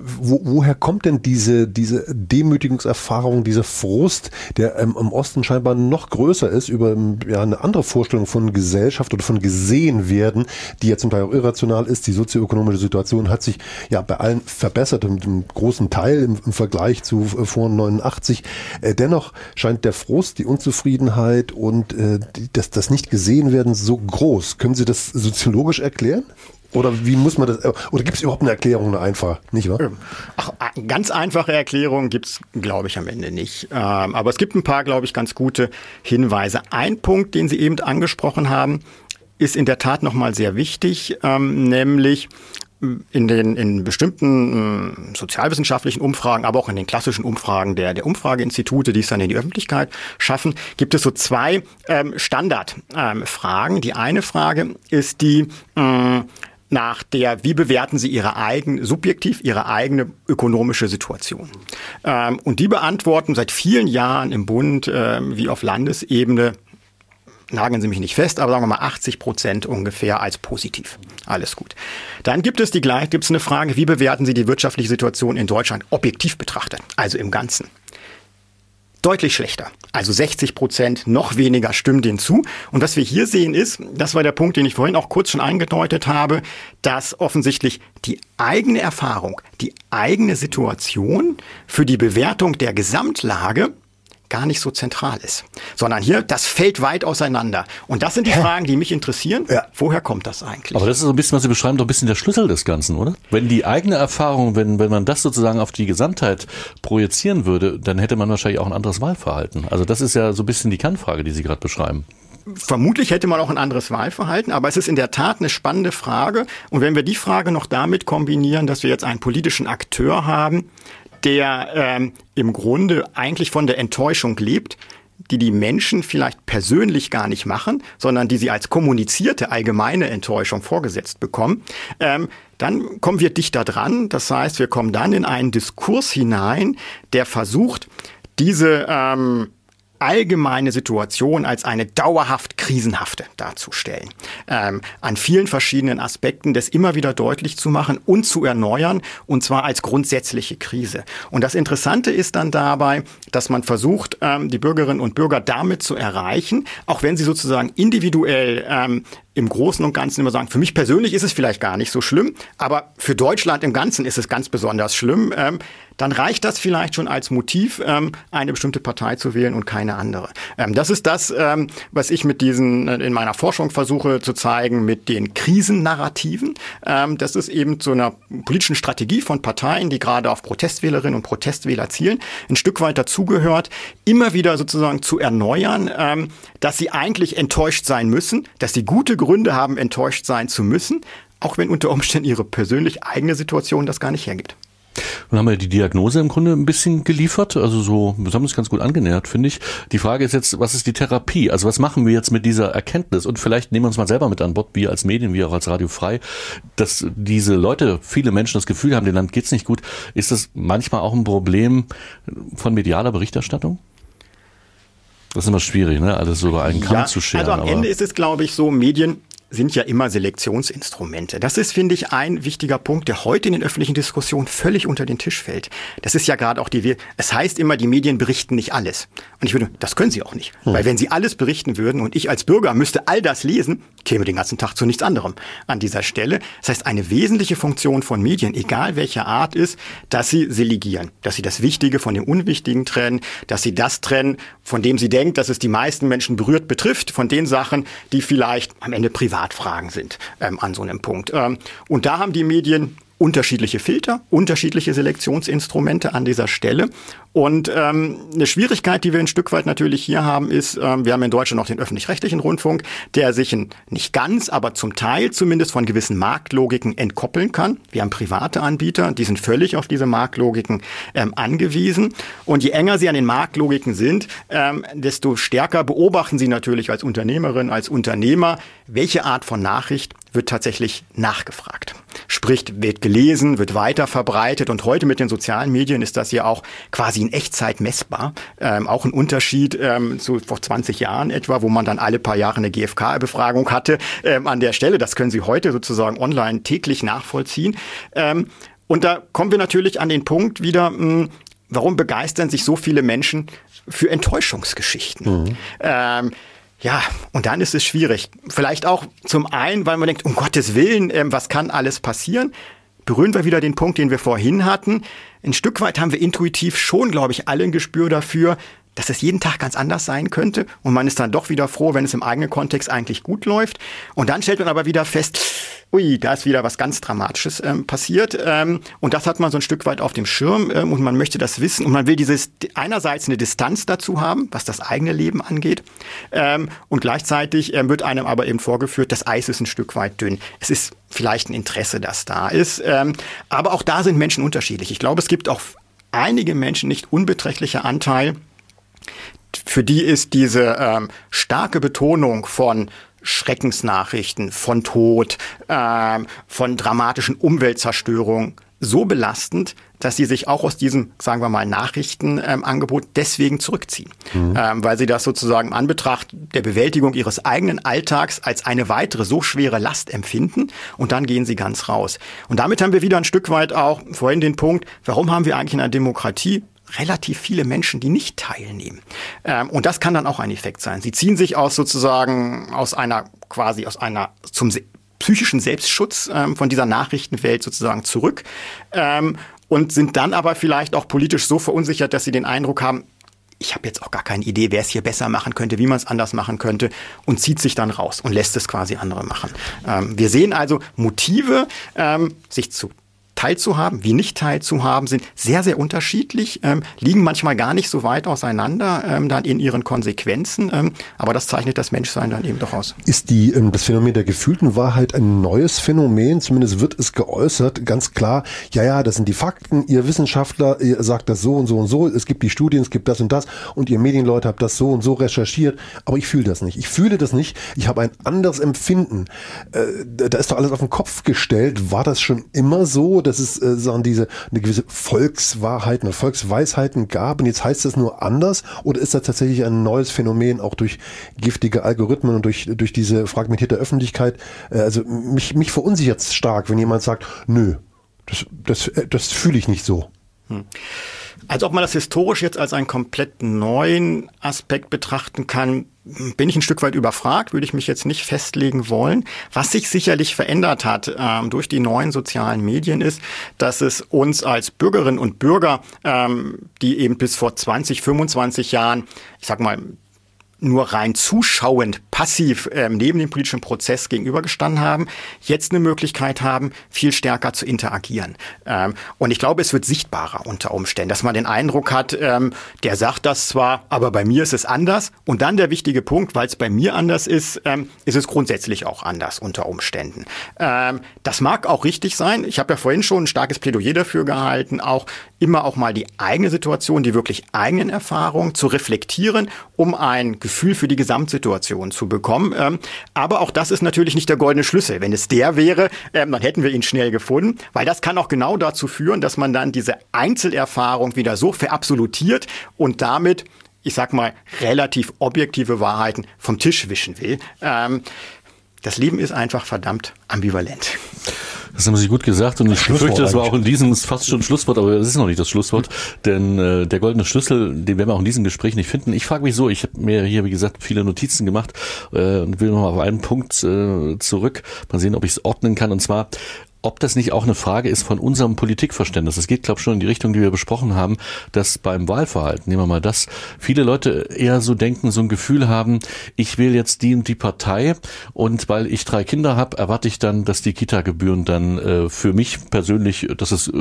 Speaker 3: Wo, woher kommt denn diese, diese Demütigungserfahrung, dieser Frust, der ähm, im Osten scheinbar noch größer ist, über ähm, ja, eine andere Vorstellung von Gesellschaft oder von gesehen werden, die ja zum Teil auch irrational ist. Die sozioökonomische Situation hat sich ja bei allen verbessert, mit einem großen Teil im, im Vergleich zu äh, vor 89. Äh, dennoch scheint der Frust, die Unzufriedenheit und äh, das, das nicht gesehen werden so groß. Können Sie das soziologisch erklären? Oder wie muss man das, oder gibt es überhaupt eine Erklärung, eine einfache, nicht wahr?
Speaker 2: Ach, ganz einfache Erklärung gibt's, glaube ich, am Ende nicht. Ähm, aber es gibt ein paar, glaube ich, ganz gute Hinweise. Ein Punkt, den Sie eben angesprochen haben, ist in der Tat nochmal sehr wichtig, ähm, nämlich in den in bestimmten äh, sozialwissenschaftlichen Umfragen, aber auch in den klassischen Umfragen der der Umfrageinstitute, die es dann in die Öffentlichkeit schaffen, gibt es so zwei ähm, Standardfragen. Ähm, die eine Frage ist die äh, nach der, wie bewerten Sie Ihre eigene, subjektiv Ihre eigene ökonomische Situation. Ähm, und die beantworten seit vielen Jahren im Bund ähm, wie auf Landesebene nageln Sie mich nicht fest, aber sagen wir mal 80 Prozent ungefähr als positiv. Alles gut. Dann gibt es die gleich, gibt es eine Frage, wie bewerten Sie die wirtschaftliche Situation in Deutschland objektiv betrachtet, also im Ganzen? Deutlich schlechter. Also 60 Prozent, noch weniger stimmen denen zu. Und was wir hier sehen ist, das war der Punkt, den ich vorhin auch kurz schon eingedeutet habe, dass offensichtlich die eigene Erfahrung, die eigene Situation für die Bewertung der Gesamtlage gar nicht so zentral ist, sondern hier, das fällt weit auseinander. Und das sind die Hä? Fragen, die mich interessieren. Ja. Woher kommt das eigentlich?
Speaker 1: Aber das ist so ein bisschen, was Sie beschreiben, doch ein bisschen der Schlüssel des Ganzen, oder? Wenn die eigene Erfahrung, wenn, wenn man das sozusagen auf die Gesamtheit projizieren würde, dann hätte man wahrscheinlich auch ein anderes Wahlverhalten. Also das ist ja so ein bisschen die Kernfrage, die Sie gerade beschreiben.
Speaker 2: Vermutlich hätte man auch ein anderes Wahlverhalten, aber es ist in der Tat eine spannende Frage. Und wenn wir die Frage noch damit kombinieren, dass wir jetzt einen politischen Akteur haben, der ähm, im Grunde eigentlich von der Enttäuschung lebt, die die Menschen vielleicht persönlich gar nicht machen, sondern die sie als kommunizierte allgemeine Enttäuschung vorgesetzt bekommen, ähm, dann kommen wir dichter dran. Das heißt, wir kommen dann in einen Diskurs hinein, der versucht, diese ähm, allgemeine Situation als eine dauerhaft krisenhafte darzustellen. Ähm, an vielen verschiedenen Aspekten das immer wieder deutlich zu machen und zu erneuern, und zwar als grundsätzliche Krise. Und das Interessante ist dann dabei, dass man versucht, ähm, die Bürgerinnen und Bürger damit zu erreichen, auch wenn sie sozusagen individuell ähm, im Großen und Ganzen immer sagen, für mich persönlich ist es vielleicht gar nicht so schlimm, aber für Deutschland im Ganzen ist es ganz besonders schlimm, ähm, dann reicht das vielleicht schon als Motiv, ähm, eine bestimmte Partei zu wählen und keine andere. Ähm, das ist das, ähm, was ich mit diesen äh, in meiner Forschung versuche zu zeigen, mit den Krisennarrativen. Ähm, das ist eben zu einer politischen Strategie von Parteien, die gerade auf Protestwählerinnen und Protestwähler zielen, ein Stück weit dazugehört, immer wieder sozusagen zu erneuern, ähm, dass sie eigentlich enttäuscht sein müssen, dass sie gute Gründe haben, enttäuscht sein zu müssen, auch wenn unter Umständen ihre persönlich eigene Situation das gar nicht hergibt.
Speaker 1: Nun haben wir die Diagnose im Grunde ein bisschen geliefert, also so, wir haben uns ganz gut angenähert, finde ich. Die Frage ist jetzt, was ist die Therapie? Also was machen wir jetzt mit dieser Erkenntnis? Und vielleicht nehmen wir uns mal selber mit an Bord, wir als Medien, wir auch als Radio frei, dass diese Leute, viele Menschen das Gefühl haben, dem Land geht's nicht gut. Ist das manchmal auch ein Problem von medialer Berichterstattung? Das ist immer schwierig, ne? alles so über einen Kamm ja, zu scheren.
Speaker 2: Also am Ende ist es, glaube ich, so, Medien sind ja immer Selektionsinstrumente. Das ist, finde ich, ein wichtiger Punkt, der heute in den öffentlichen Diskussionen völlig unter den Tisch fällt. Das ist ja gerade auch die, es heißt immer, die Medien berichten nicht alles. Und ich würde, das können sie auch nicht. Hm. Weil wenn sie alles berichten würden und ich als Bürger müsste all das lesen, käme den ganzen Tag zu nichts anderem an dieser Stelle. Das heißt, eine wesentliche Funktion von Medien, egal welcher Art ist, dass sie selegieren, dass sie das Wichtige von dem Unwichtigen trennen, dass sie das trennen, von dem sie denkt, dass es die meisten Menschen berührt betrifft, von den Sachen, die vielleicht am Ende privat Privatfragen sind ähm, an so einem Punkt. Ähm, und da haben die Medien unterschiedliche Filter, unterschiedliche Selektionsinstrumente an dieser Stelle. Und ähm, eine Schwierigkeit, die wir ein Stück weit natürlich hier haben, ist, ähm, wir haben in Deutschland noch den öffentlich-rechtlichen Rundfunk, der sich in, nicht ganz, aber zum Teil zumindest von gewissen Marktlogiken entkoppeln kann. Wir haben private Anbieter, die sind völlig auf diese Marktlogiken ähm, angewiesen. Und je enger sie an den Marktlogiken sind, ähm, desto stärker beobachten sie natürlich als Unternehmerin, als Unternehmer, welche Art von Nachricht wird tatsächlich nachgefragt. Sprich, wird gelesen, wird weiter verbreitet und heute mit den sozialen Medien ist das ja auch quasi in Echtzeit messbar. Ähm, auch ein Unterschied ähm, zu vor 20 Jahren etwa, wo man dann alle paar Jahre eine GfK-Befragung hatte ähm, an der Stelle. Das können Sie heute sozusagen online täglich nachvollziehen. Ähm, und da kommen wir natürlich an den Punkt wieder, mh, hm, warum begeistern sich so viele Menschen für Enttäuschungsgeschichten? Mhm. Ja, und dann ist es schwierig. Vielleicht auch zum einen, weil man denkt, um Gottes Willen, ähm, was kann alles passieren? Berühren wir wieder den Punkt, den wir vorhin hatten. Ein Stück weit haben wir intuitiv schon, glaube ich, alle ein Gespür dafür, dass es jeden Tag ganz anders sein könnte und man ist dann doch wieder froh, wenn es im eigenen Kontext eigentlich gut läuft. Und dann stellt man aber wieder fest, ui, da ist wieder was ganz Dramatisches ähm, passiert. Ähm, und das hat man so ein Stück weit auf dem Schirm ähm, und man möchte das wissen und man will dieses einerseits eine Distanz dazu haben, was das eigene Leben angeht. Ähm, und gleichzeitig ähm, wird einem aber eben vorgeführt, das Eis ist ein Stück weit dünn. Es ist vielleicht ein Interesse, das da ist. Ähm, aber auch da sind Menschen unterschiedlich. Ich glaube, es gibt auch einige Menschen, nicht unbeträchtlicher Anteil, für die ist diese ähm, starke Betonung von Schreckensnachrichten, von Tod, ähm, von dramatischen Umweltzerstörung so belastend, dass sie sich auch aus diesem, sagen wir mal, Nachrichtenangebot ähm, deswegen zurückziehen. Mhm. Ähm, weil sie das sozusagen in Anbetracht der Bewältigung ihres eigenen Alltags als eine weitere so schwere Last empfinden und dann gehen sie ganz raus. Und damit haben wir wieder ein Stück weit auch vorhin den Punkt, warum haben wir eigentlich in einer Demokratie relativ viele Menschen, die nicht teilnehmen. Ähm, und das kann dann auch ein Effekt sein. Sie ziehen sich aus sozusagen aus einer quasi aus einer zum psychischen Selbstschutz ähm, von dieser Nachrichtenwelt sozusagen zurück ähm, und sind dann aber vielleicht auch politisch so verunsichert, dass sie den Eindruck haben, ich habe jetzt auch gar keine Idee, wer es hier besser machen könnte, wie man es anders machen könnte und zieht sich dann raus und lässt es quasi andere machen. Ähm, wir sehen also Motive, ähm, sich zu teilzuhaben, wie nicht teilzuhaben, sind sehr, sehr unterschiedlich, ähm, liegen manchmal gar nicht so weit auseinander ähm, dann in ihren Konsequenzen. Ähm, aber das zeichnet das Menschsein dann eben doch aus.
Speaker 3: Ist die, ähm, das Phänomen der gefühlten Wahrheit ein neues Phänomen? Zumindest wird es geäußert, ganz klar, ja, ja, das sind die Fakten, ihr Wissenschaftler, ihr sagt das so und so und so, es gibt die Studien, es gibt das und das und ihr Medienleute habt das so und so recherchiert, aber ich fühle das nicht. Ich fühle das nicht, ich habe ein anderes Empfinden. Äh, da ist doch alles auf den Kopf gestellt. War das schon immer so? Dass es äh, sagen diese eine gewisse Volkswahrheiten oder Volksweisheiten gab und jetzt heißt es nur anders oder ist das tatsächlich ein neues Phänomen auch durch giftige Algorithmen und durch durch diese fragmentierte Öffentlichkeit? Äh, also mich mich verunsichert es stark, wenn jemand sagt, nö, das das äh, das fühle ich nicht so. Hm.
Speaker 2: Als ob man das historisch jetzt als einen komplett neuen Aspekt betrachten kann, bin ich ein Stück weit überfragt, würde ich mich jetzt nicht festlegen wollen. Was sich sicherlich verändert hat ähm, durch die neuen sozialen Medien ist, dass es uns als Bürgerinnen und Bürger, ähm, die eben bis vor 20, 25 Jahren, ich sag mal, nur rein zuschauend, passiv ähm, neben dem politischen Prozess gegenübergestanden haben, jetzt eine Möglichkeit haben, viel stärker zu interagieren. Ähm, und ich glaube, es wird sichtbarer unter Umständen, dass man den Eindruck hat, ähm, der sagt das zwar, aber bei mir ist es anders. Und dann der wichtige Punkt, weil es bei mir anders ist, ähm, ist es grundsätzlich auch anders unter Umständen. Ähm, das mag auch richtig sein. Ich habe ja vorhin schon ein starkes Plädoyer dafür gehalten, auch immer auch mal die eigene Situation, die wirklich eigenen Erfahrungen zu reflektieren, um ein Gefühl für die Gesamtsituation zu bekommen. Ähm, aber auch das ist natürlich nicht der goldene Schlüssel. Wenn es der wäre, ähm, dann hätten wir ihn schnell gefunden, weil das kann auch genau dazu führen, dass man dann diese Einzelerfahrung wieder so verabsolutiert und damit ich sag mal, relativ objektive Wahrheiten vom Tisch wischen will. Ähm, das Leben ist einfach verdammt ambivalent.
Speaker 1: Das haben Sie gut gesagt und ich befürchte, das war auch in diesem fast schon Schlusswort, aber es ist noch nicht das Schlusswort, denn äh, der goldene Schlüssel, den werden wir auch in diesem Gespräch nicht finden. Ich frage mich so, ich habe mir hier, wie gesagt, viele Notizen gemacht äh, und will noch mal auf einen Punkt äh, zurück. Mal sehen, ob ich es ordnen kann. Und zwar, ob das nicht auch eine Frage ist von unserem Politikverständnis. Es geht, glaube ich, schon in die Richtung, die wir besprochen haben, dass beim Wahlverhalten, nehmen wir mal das, viele Leute eher so denken, so ein Gefühl haben, ich wähle jetzt die und die Partei und weil ich drei Kinder habe, erwarte ich dann, dass die Kita-Gebühren dann äh, für mich persönlich, dass es äh,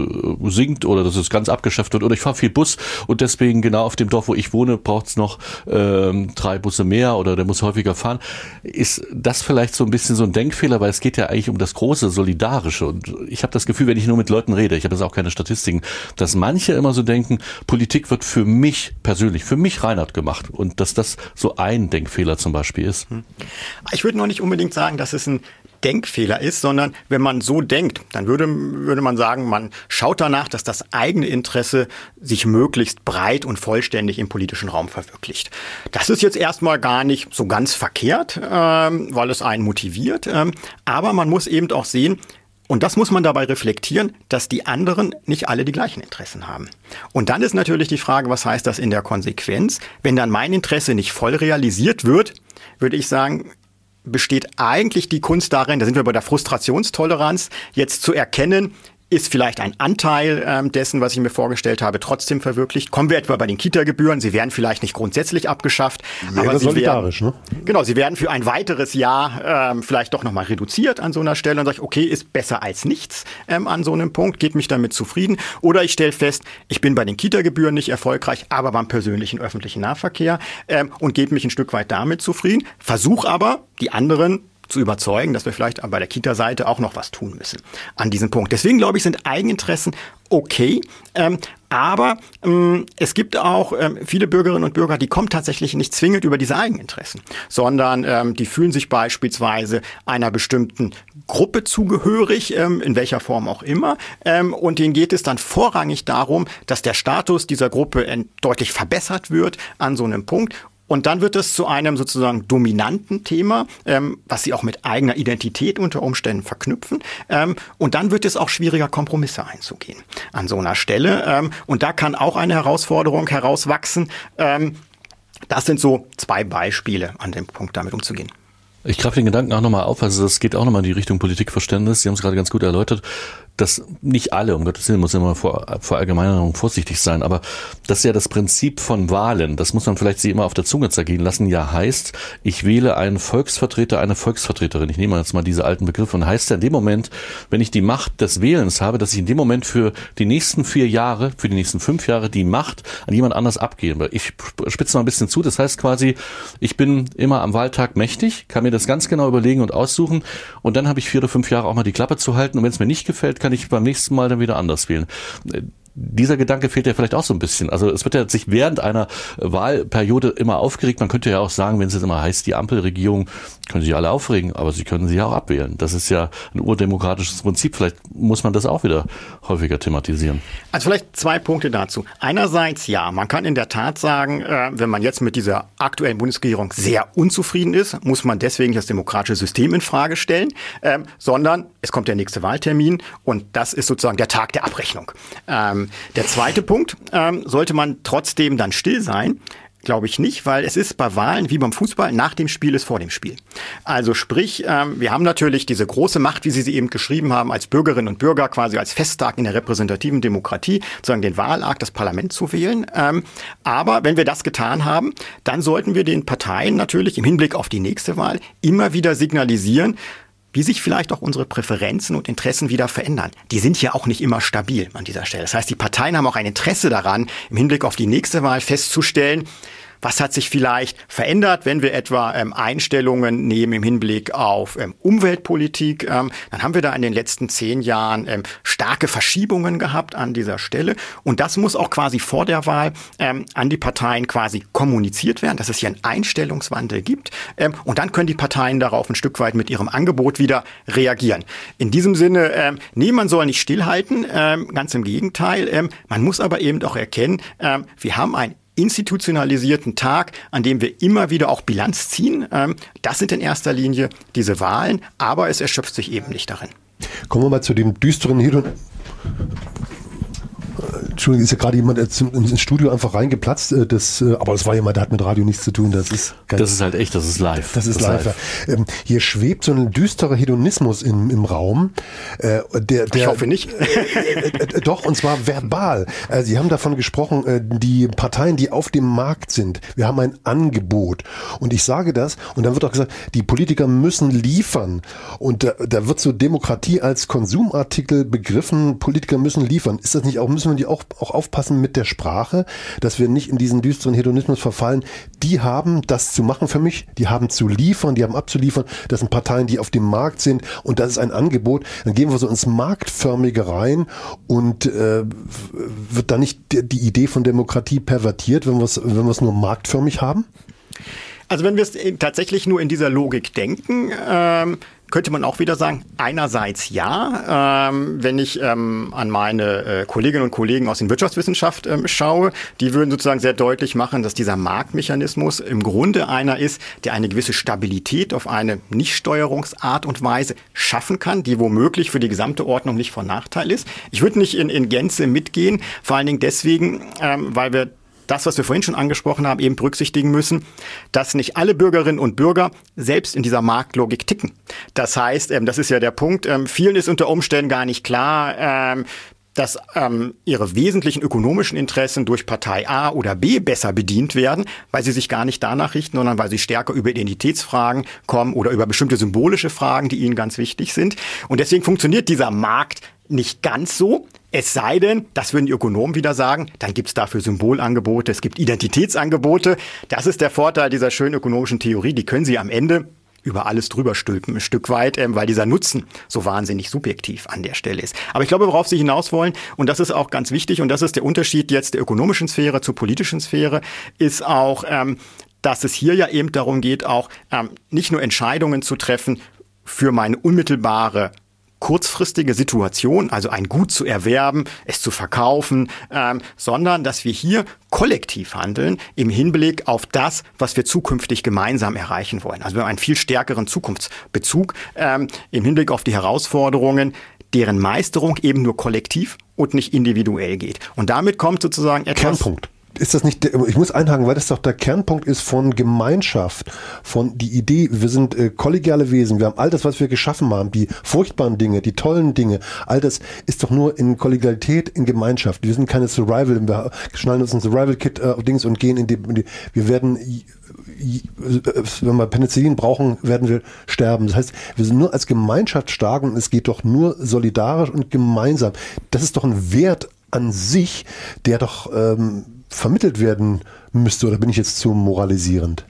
Speaker 1: sinkt oder dass es ganz abgeschafft wird oder ich fahre viel Bus und deswegen genau auf dem Dorf, wo ich wohne, braucht es noch äh, drei Busse mehr oder der muss häufiger fahren. Ist das vielleicht so ein bisschen so ein Denkfehler, weil es geht ja eigentlich um das große Solidarische und ich habe das Gefühl, wenn ich nur mit Leuten rede, ich habe jetzt auch keine Statistiken, dass manche immer so denken, Politik wird für mich persönlich, für mich Reinhard gemacht und dass das so ein Denkfehler zum Beispiel ist. Hm.
Speaker 2: Ich würde noch nicht unbedingt sagen, dass es ein Denkfehler ist, sondern wenn man so denkt, dann würde, würde man sagen, man schaut danach, dass das eigene Interesse sich möglichst breit und vollständig im politischen Raum verwirklicht. Das ist jetzt erstmal gar nicht so ganz verkehrt, ähm, weil es einen motiviert. Ähm, aber man muss eben auch sehen, und das muss man dabei reflektieren, dass die anderen nicht alle die gleichen Interessen haben. Und dann ist natürlich die Frage, was heißt das in der Konsequenz? Wenn dann mein Interesse nicht voll realisiert wird, würde ich sagen, besteht eigentlich die Kunst darin, da sind wir bei der Frustrationstoleranz, jetzt zu erkennen, ist vielleicht ein Anteil ähm, dessen, was ich mir vorgestellt habe, trotzdem verwirklicht? Kommen wir etwa bei den Kita-Gebühren? Sie werden vielleicht nicht grundsätzlich abgeschafft,
Speaker 3: Wäre aber sie werden, ne?
Speaker 2: genau, sie werden für ein weiteres Jahr ähm, vielleicht doch nochmal reduziert an so einer Stelle und sage okay, ist besser als nichts ähm, an so einem Punkt, geht mich damit zufrieden. Oder ich stelle fest, ich bin bei den Kita-Gebühren nicht erfolgreich, aber beim persönlichen öffentlichen Nahverkehr ähm, und gebe mich ein Stück weit damit zufrieden, versuche aber die anderen zu überzeugen, dass wir vielleicht bei der Kita-Seite auch noch was tun müssen an diesem Punkt. Deswegen glaube ich, sind Eigeninteressen okay. Ähm, aber ähm, es gibt auch ähm, viele Bürgerinnen und Bürger, die kommen tatsächlich nicht zwingend über diese Eigeninteressen, sondern ähm, die fühlen sich beispielsweise einer bestimmten Gruppe zugehörig, ähm, in welcher Form auch immer. Ähm, und denen geht es dann vorrangig darum, dass der Status dieser Gruppe deutlich verbessert wird an so einem Punkt und dann wird es zu einem sozusagen dominanten Thema, ähm, was sie auch mit eigener Identität unter Umständen verknüpfen. Ähm, und dann wird es auch schwieriger, Kompromisse einzugehen an so einer Stelle. Ähm, und da kann auch eine Herausforderung herauswachsen. Ähm, das sind so zwei Beispiele, an dem Punkt damit umzugehen.
Speaker 1: Ich greife den Gedanken auch nochmal auf, also das geht auch nochmal in die Richtung Politikverständnis. Sie haben es gerade ganz gut erläutert dass nicht alle, um Gottes Willen, muss immer vor, vor Allgemeinerung vorsichtig sein, aber das ist ja das Prinzip von Wahlen, das muss man vielleicht sich immer auf der Zunge zergehen lassen, ja heißt, ich wähle einen Volksvertreter, eine Volksvertreterin, ich nehme jetzt mal diese alten Begriffe und heißt ja in dem Moment, wenn ich die Macht des Wählens habe, dass ich in dem Moment für die nächsten vier Jahre, für die nächsten fünf Jahre die Macht an jemand anders abgebe. Ich spitze mal ein bisschen zu, das heißt quasi, ich bin immer am Wahltag mächtig, kann mir das ganz genau überlegen und aussuchen und dann habe ich vier oder fünf Jahre auch mal die Klappe zu halten und wenn es mir nicht gefällt, kann ich beim nächsten Mal dann wieder anders wählen dieser Gedanke fehlt ja vielleicht auch so ein bisschen. Also es wird ja sich während einer Wahlperiode immer aufgeregt. Man könnte ja auch sagen, wenn es jetzt immer heißt, die Ampelregierung können sich alle aufregen, aber sie können sie auch abwählen. Das ist ja ein urdemokratisches Prinzip. Vielleicht muss man das auch wieder häufiger thematisieren.
Speaker 2: Also vielleicht zwei Punkte dazu. Einerseits ja, man kann in der Tat sagen, äh, wenn man jetzt mit dieser aktuellen Bundesregierung sehr unzufrieden ist, muss man deswegen das demokratische System in Frage stellen, ähm, sondern es kommt der nächste Wahltermin und das ist sozusagen der Tag der Abrechnung. Ähm, der zweite Punkt, ähm, sollte man trotzdem dann still sein, Glaube ich nicht, weil es ist bei Wahlen wie beim Fußball, nach dem Spiel ist vor dem Spiel. Also sprich, ähm, wir haben natürlich diese große Macht, wie Sie sie eben geschrieben haben, als Bürgerinnen und Bürger quasi als Festtag in der repräsentativen Demokratie, sozusagen den Wahlakt, das Parlament zu wählen. Ähm, aber wenn wir das getan haben, dann sollten wir den Parteien natürlich im Hinblick auf die nächste Wahl immer wieder signalisieren, wie sich vielleicht auch unsere Präferenzen und Interessen wieder verändern. Die sind ja auch nicht immer stabil an dieser Stelle. Das heißt, die Parteien haben auch ein Interesse daran, im Hinblick auf die nächste Wahl festzustellen, was hat sich vielleicht verändert, wenn wir etwa ähm, Einstellungen nehmen im Hinblick auf ähm, Umweltpolitik? Ähm, dann haben wir da in den letzten zehn Jahren ähm, starke Verschiebungen gehabt an dieser Stelle. Und das muss auch quasi vor der Wahl ähm, an die Parteien quasi kommuniziert werden, dass es hier einen Einstellungswandel gibt. Ähm, und dann können die Parteien darauf ein Stück weit mit ihrem Angebot wieder reagieren. In diesem Sinne, ähm, nee, man soll nicht stillhalten, ähm, ganz im Gegenteil. Ähm, man muss aber eben auch erkennen, ähm, wir haben ein institutionalisierten Tag, an dem wir immer wieder auch Bilanz ziehen. Ähm, das sind in erster Linie diese Wahlen, aber es erschöpft sich eben nicht darin.
Speaker 3: Kommen wir mal zu dem düsteren Hin Entschuldigung, ist ja gerade jemand ins Studio einfach reingeplatzt. Äh, das, äh, aber das war jemand, der hat mit Radio nichts zu tun. Das ist,
Speaker 1: das ist halt echt, das ist live.
Speaker 3: Das ist das live. live. Ähm, hier schwebt so ein düsterer Hedonismus im, im Raum.
Speaker 2: Äh, der, der, ich hoffe nicht.
Speaker 3: doch, und zwar verbal. Sie haben davon gesprochen, die Parteien, die auf dem Markt sind. Wir haben ein Angebot. Und ich sage das, und dann wird auch gesagt, die Politiker müssen liefern. Und da, da wird so Demokratie als Konsumartikel begriffen. Politiker müssen liefern. Ist das nicht auch, müssen wir die auch, auch aufpassen mit der Sprache, dass wir nicht in diesen düsteren Hedonismus verfallen? Die haben das zu machen für mich, die haben zu liefern, die haben abzuliefern. Das sind Parteien, die auf dem Markt sind und das ist ein Angebot. Dann gehen wir so ins Marktförmige rein und äh, wird da nicht die, Idee von Demokratie pervertiert, wenn wir es wenn wir nur marktförmig haben?
Speaker 2: Also wenn wir es tatsächlich nur in dieser Logik denken, ähm, könnte man auch wieder sagen, einerseits ja, ähm, wenn ich ähm, an meine äh, Kolleginnen und Kollegen aus den Wirtschaftswissenschaft ähm, schaue, die würden sozusagen sehr deutlich machen, dass dieser Marktmechanismus im Grunde einer ist, der eine gewisse Stabilität auf eine Nichtsteuerungsart und Weise schaffen kann, die womöglich für die gesamte Ordnung nicht von Nachteil ist. Ich würde nicht in, in Gänze mitgehen, vor allen Dingen deswegen, ähm, weil wir das, was wir vorhin schon angesprochen haben, eben berücksichtigen müssen, dass nicht alle Bürgerinnen und Bürger selbst in dieser Marktlogik ticken. Das heißt, ähm, das ist ja der Punkt, ähm, vielen ist unter Umständen gar nicht klar, ähm, dass ähm, ihre wesentlichen ökonomischen Interessen durch Partei A oder B besser bedient werden, weil sie sich gar nicht danach richten, sondern weil sie stärker über Identitätsfragen kommen oder über bestimmte symbolische Fragen, die ihnen ganz wichtig sind. Und deswegen funktioniert dieser Markt nicht ganz so. Es sei denn, das würden die Ökonomen wieder sagen, dann gibt es dafür Symbolangebote, es gibt Identitätsangebote. Das ist der Vorteil dieser schönen ökonomischen Theorie. Die können Sie am Ende über alles drüber stülpen, ein Stück weit, ähm, weil dieser Nutzen so wahnsinnig subjektiv an der Stelle ist. Aber ich glaube, worauf Sie hinaus wollen, und das ist auch ganz wichtig, und das ist der Unterschied jetzt der ökonomischen Sphäre zur politischen Sphäre, ist auch, ähm, dass es hier ja eben darum geht, auch ähm, nicht nur Entscheidungen zu treffen für meine unmittelbare kurzfristige Situation, also ein Gut zu erwerben, es zu verkaufen, ähm, sondern dass wir hier kollektiv handeln im Hinblick auf das, was wir zukünftig gemeinsam erreichen wollen. Also wir haben einen viel stärkeren Zukunftsbezug ähm, im Hinblick auf die Herausforderungen, deren Meisterung eben nur kollektiv und nicht individuell geht. Und damit kommt sozusagen etwas.
Speaker 3: Kernpunkt ist das nicht, ich muss einhaken, weil das doch der Kernpunkt ist von Gemeinschaft, von die Idee, wir sind äh, kollegiale Wesen, wir haben all das, was wir geschaffen haben, die furchtbaren Dinge, die tollen Dinge, all das ist doch nur in Kollegialität, in Gemeinschaft. Wir sind keine Survival, wir schnallen uns ein Survival-Kit äh, Dings und gehen in die, in die wir werden wenn wir Penicillin brauchen, werden wir sterben. Das heißt, wir sind nur als Gemeinschaft stark und es geht doch nur solidarisch und gemeinsam. Das ist doch ein Wert an sich, der doch ähm, vermittelt werden müsste, oder bin ich jetzt zu moralisierend?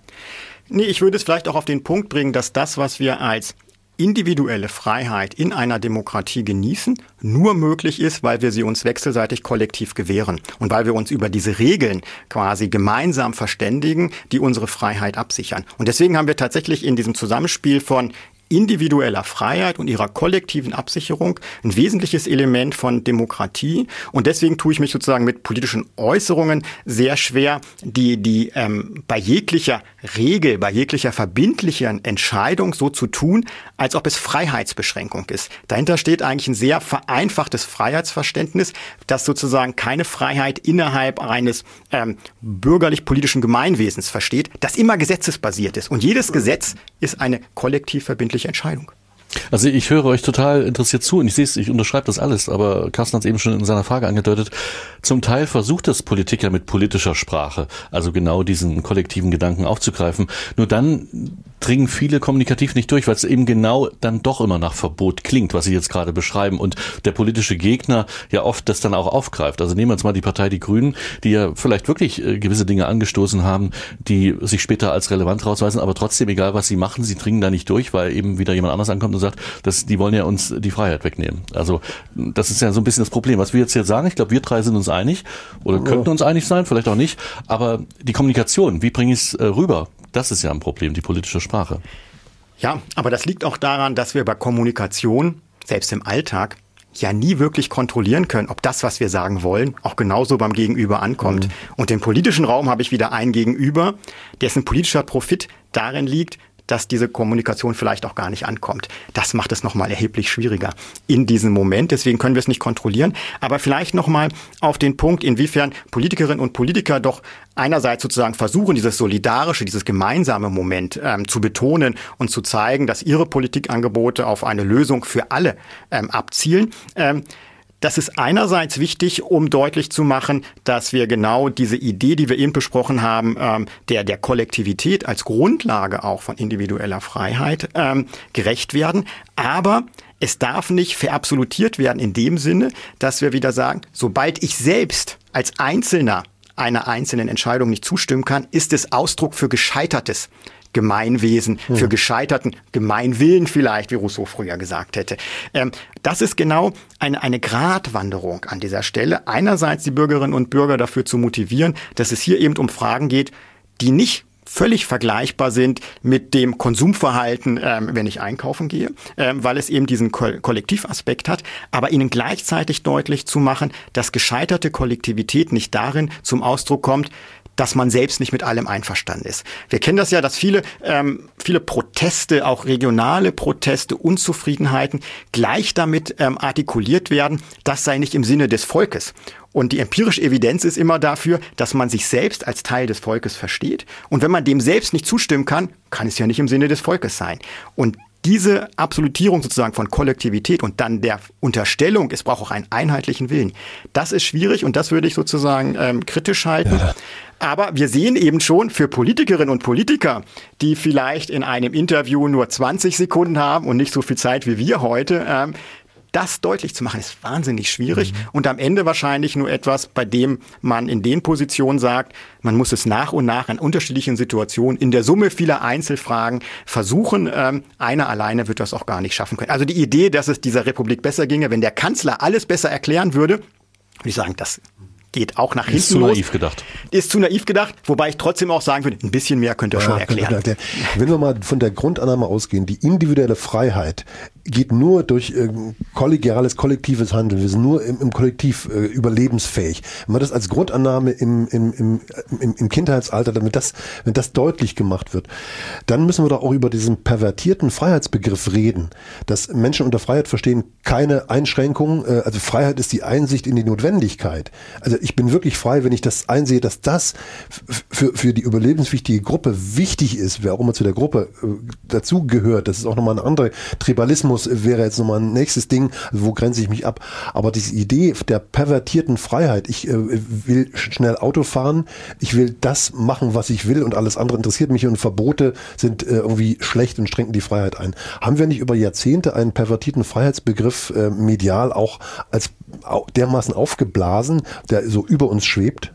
Speaker 2: Nee, ich würde es vielleicht auch auf den Punkt bringen, dass das, was wir als individuelle Freiheit in einer Demokratie genießen, nur möglich ist, weil wir sie uns wechselseitig kollektiv gewähren und weil wir uns über diese Regeln quasi gemeinsam verständigen, die unsere Freiheit absichern. Und deswegen haben wir tatsächlich in diesem Zusammenspiel von individueller Freiheit und ihrer kollektiven Absicherung ein wesentliches Element von Demokratie. Und deswegen tue ich mich sozusagen mit politischen Äußerungen sehr schwer, die, die ähm, bei jeglicher Regel, bei jeglicher verbindlichen Entscheidung so zu tun, als ob es Freiheitsbeschränkung ist. Dahinter steht eigentlich ein sehr vereinfachtes Freiheitsverständnis, das sozusagen keine Freiheit innerhalb eines ähm, bürgerlich-politischen Gemeinwesens versteht, das immer gesetzesbasiert ist. Und jedes Gesetz ist eine kollektiv verbindliche Entscheidung.
Speaker 1: Also ich höre euch total interessiert zu und ich sehe es, ich unterschreibe das alles, aber Carsten hat es eben schon in seiner Frage angedeutet. Zum Teil versucht es Politik ja mit politischer Sprache, also genau diesen kollektiven Gedanken aufzugreifen. Nur dann dringen viele kommunikativ nicht durch, weil es eben genau dann doch immer nach Verbot klingt, was Sie jetzt gerade beschreiben und der politische Gegner ja oft das dann auch aufgreift. Also nehmen wir jetzt mal die Partei Die Grünen, die ja vielleicht wirklich äh, gewisse Dinge angestoßen haben, die sich später als relevant rausweisen, aber trotzdem, egal was sie machen, sie dringen da nicht durch, weil eben wieder jemand anders ankommt sagt, dass die wollen ja uns die Freiheit wegnehmen. Also das ist ja so ein bisschen das Problem. Was wir jetzt hier sagen, ich glaube, wir drei sind uns einig oder könnten uns einig sein, vielleicht auch nicht, aber die Kommunikation, wie bringe ich es äh, rüber? Das ist ja ein Problem, die politische Sprache.
Speaker 2: Ja, aber das liegt auch daran, dass wir bei Kommunikation, selbst im Alltag, ja nie wirklich kontrollieren können, ob das, was wir sagen wollen, auch genauso beim Gegenüber ankommt. Mhm. Und im politischen Raum habe ich wieder einen Gegenüber, dessen politischer Profit darin liegt, dass diese Kommunikation vielleicht auch gar nicht ankommt. Das macht es nochmal erheblich schwieriger in diesem Moment. Deswegen können wir es nicht kontrollieren. Aber vielleicht nochmal auf den Punkt, inwiefern Politikerinnen und Politiker doch einerseits sozusagen versuchen, dieses solidarische, dieses gemeinsame Moment ähm, zu betonen und zu zeigen, dass ihre Politikangebote auf eine Lösung für alle ähm, abzielen. Ähm, das ist einerseits wichtig, um deutlich zu machen, dass wir genau diese Idee, die wir eben besprochen haben, ähm, der, der Kollektivität als Grundlage auch von individueller Freiheit ähm, gerecht werden. Aber es darf nicht verabsolutiert werden in dem Sinne, dass wir wieder sagen, sobald ich selbst als Einzelner einer einzelnen Entscheidung nicht zustimmen kann, ist es Ausdruck für Gescheitertes. Gemeinwesen, hm. für gescheiterten Gemeinwillen vielleicht, wie Rousseau früher gesagt hätte. Ähm, das ist genau eine, eine Gratwanderung an dieser Stelle. Einerseits die Bürgerinnen und Bürger dafür zu motivieren, dass es hier eben um Fragen geht, die nicht völlig vergleichbar sind mit dem Konsumverhalten, ähm, wenn ich einkaufen gehe, ähm, weil es eben diesen Ko Kollektivaspekt hat, aber ihnen gleichzeitig deutlich zu machen, dass gescheiterte Kollektivität nicht darin zum Ausdruck kommt, dass man selbst nicht mit allem einverstanden ist. Wir kennen das ja, dass viele, ähm, viele Proteste, auch regionale Proteste, Unzufriedenheiten gleich damit ähm, artikuliert werden, das sei nicht im Sinne des Volkes. Und die empirische Evidenz ist immer dafür, dass man sich selbst als Teil des Volkes versteht. Und wenn man dem selbst nicht zustimmen kann, kann es ja nicht im Sinne des Volkes sein. Und diese Absolutierung sozusagen von Kollektivität und dann der Unterstellung, es braucht auch einen einheitlichen Willen, das ist schwierig und das würde ich sozusagen ähm, kritisch halten. Ja. Aber wir sehen eben schon für Politikerinnen und Politiker, die vielleicht in einem Interview nur 20 Sekunden haben und nicht so viel Zeit wie wir heute, ähm, das deutlich zu machen, ist wahnsinnig schwierig mhm. und am Ende wahrscheinlich nur etwas, bei dem man in den Positionen sagt, man muss es nach und nach in unterschiedlichen Situationen in der Summe vieler Einzelfragen versuchen. Ähm, einer alleine wird das auch gar nicht schaffen können. Also die Idee, dass es dieser Republik besser ginge, wenn der Kanzler alles besser erklären würde, würde ich sagen, das geht auch nach hinten
Speaker 1: Ist zu los. naiv gedacht.
Speaker 2: Ist zu naiv gedacht, wobei ich trotzdem auch sagen würde, ein bisschen mehr könnt ihr ja, schon erklären.
Speaker 3: Wenn wir mal von der Grundannahme ausgehen, die individuelle Freiheit geht nur durch äh, kollegiales, kollektives Handeln. Wir sind nur im, im Kollektiv äh, überlebensfähig. Wenn man das als Grundannahme im, im, im, im, im Kindheitsalter, damit das, wenn das deutlich gemacht wird, dann müssen wir doch auch über diesen pervertierten Freiheitsbegriff reden, dass Menschen unter Freiheit verstehen keine Einschränkungen. Äh, also Freiheit ist die Einsicht in die Notwendigkeit. Also ich bin wirklich frei, wenn ich das einsehe, dass das für, für die überlebenswichtige Gruppe wichtig ist, wer auch immer zu der Gruppe äh, dazugehört. Das ist auch nochmal eine andere Tribalismus Rassismus wäre jetzt nochmal ein nächstes Ding, wo grenze ich mich ab. Aber diese Idee der pervertierten Freiheit, ich äh, will schnell Auto fahren, ich will das machen, was ich will und alles andere interessiert mich und Verbote sind äh, irgendwie schlecht und strengen die Freiheit ein. Haben wir nicht über Jahrzehnte einen pervertierten Freiheitsbegriff äh, medial auch als dermaßen aufgeblasen, der so über uns schwebt?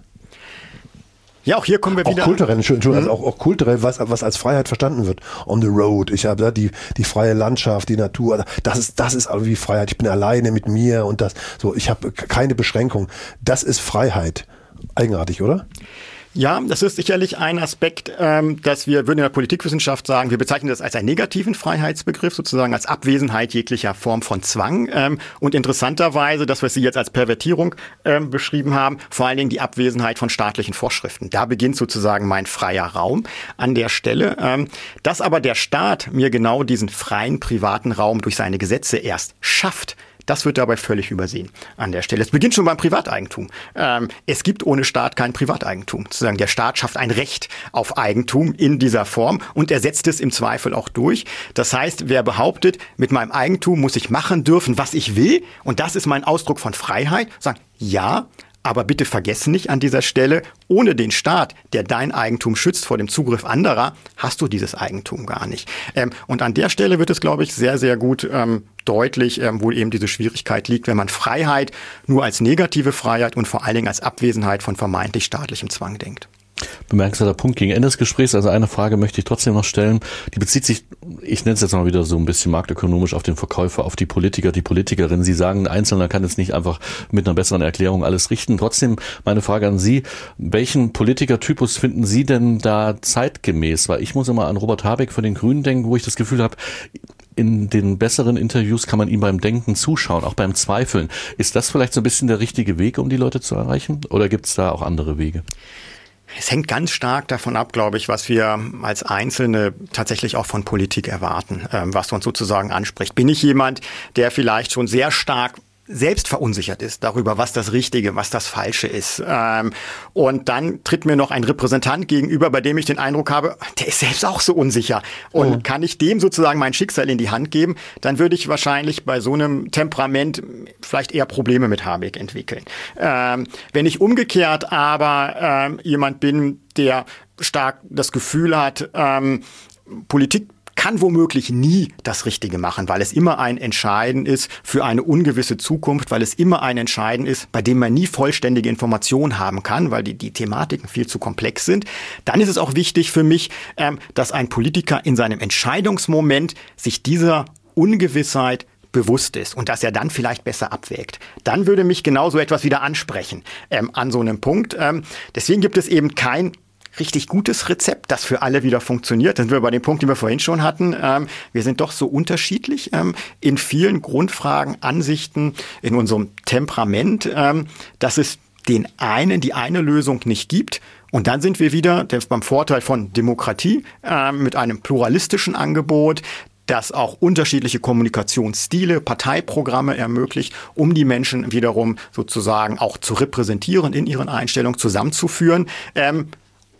Speaker 2: Ja, auch hier kommen wir
Speaker 3: auch
Speaker 2: wieder.
Speaker 3: Kulturell, Entschuldigung, also auch, auch kulturell, was, was als Freiheit verstanden wird. On the road. Ich habe da die, die freie Landschaft, die Natur. Das ist, das ist irgendwie Freiheit. Ich bin alleine mit mir und das. So, ich habe keine Beschränkung. Das ist Freiheit. Eigenartig, oder?
Speaker 2: Ja, das ist sicherlich ein Aspekt, ähm, dass wir würden in der Politikwissenschaft sagen, wir bezeichnen das als einen negativen Freiheitsbegriff, sozusagen als Abwesenheit jeglicher Form von Zwang. Ähm, und interessanterweise, das, was Sie jetzt als Pervertierung ähm, beschrieben haben, vor allen Dingen die Abwesenheit von staatlichen Vorschriften. Da beginnt sozusagen mein freier Raum an der Stelle. Ähm, dass aber der Staat mir genau diesen freien privaten Raum durch seine Gesetze erst schafft, das wird dabei völlig übersehen an der Stelle. Es beginnt schon beim Privateigentum. Ähm, es gibt ohne Staat kein Privateigentum. Sozusagen der Staat schafft ein Recht auf Eigentum in dieser Form und er setzt es im Zweifel auch durch. Das heißt, wer behauptet, mit meinem Eigentum muss ich machen dürfen, was ich will und das ist mein Ausdruck von Freiheit, sagen, ja, aber bitte vergessen nicht an dieser Stelle, ohne den Staat, der dein Eigentum schützt vor dem Zugriff anderer, hast du dieses Eigentum gar nicht. Ähm, und an der Stelle wird es, glaube ich, sehr, sehr gut ähm, deutlich, ähm, wo eben diese Schwierigkeit liegt, wenn man Freiheit nur als negative Freiheit und vor allen Dingen als Abwesenheit von vermeintlich staatlichem Zwang denkt.
Speaker 1: Bemerkenswerter Punkt gegen Ende des Gesprächs. Also eine Frage möchte ich trotzdem noch stellen. Die bezieht sich, ich nenne es jetzt mal wieder so ein bisschen marktökonomisch auf den Verkäufer, auf die Politiker, die Politikerin. Sie sagen, ein Einzelner kann jetzt nicht einfach mit einer besseren Erklärung alles richten. Trotzdem meine Frage an Sie. Welchen Politikertypus finden Sie denn da zeitgemäß? Weil ich muss immer an Robert Habeck von den Grünen denken, wo ich das Gefühl habe, in den besseren Interviews kann man ihm beim Denken zuschauen, auch beim Zweifeln. Ist das vielleicht so ein bisschen der richtige Weg, um die Leute zu erreichen? Oder gibt es da auch andere Wege?
Speaker 2: Es hängt ganz stark davon ab, glaube ich, was wir als Einzelne tatsächlich auch von Politik erwarten, ähm, was uns sozusagen anspricht. Bin ich jemand, der vielleicht schon sehr stark selbst verunsichert ist darüber, was das Richtige, was das Falsche ist. Ähm, und dann tritt mir noch ein Repräsentant gegenüber, bei dem ich den Eindruck habe, der ist selbst auch so unsicher. Und oh. kann ich dem sozusagen mein Schicksal in die Hand geben, dann würde ich wahrscheinlich bei so einem Temperament vielleicht eher Probleme mit Habeck entwickeln. Ähm, wenn ich umgekehrt aber ähm, jemand bin, der stark das Gefühl hat, Politik kann womöglich nie das Richtige machen, weil es immer ein Entscheiden ist für eine ungewisse Zukunft, weil es immer ein Entscheiden ist, bei dem man nie vollständige Informationen haben kann, weil die, die Thematiken viel zu komplex sind. Dann ist es auch wichtig für mich, ähm, dass ein Politiker in seinem Entscheidungsmoment sich dieser Ungewissheit bewusst ist und dass er dann vielleicht besser abwägt. Dann würde mich genau so etwas wieder ansprechen ähm, an so einem Punkt. Ähm, deswegen gibt es eben kein richtig gutes Rezept, das für alle wieder funktioniert. Dann sind wir bei dem Punkt, den wir vorhin schon hatten. Ähm, wir sind doch so unterschiedlich ähm, in vielen Grundfragen, Ansichten, in unserem Temperament, ähm, dass es den einen, die eine Lösung nicht gibt. Und dann sind wir wieder beim Vorteil von Demokratie äh, mit einem pluralistischen Angebot, das auch unterschiedliche Kommunikationsstile, Parteiprogramme ermöglicht, um die Menschen wiederum sozusagen auch zu repräsentieren in ihren Einstellungen, zusammenzuführen. Ähm,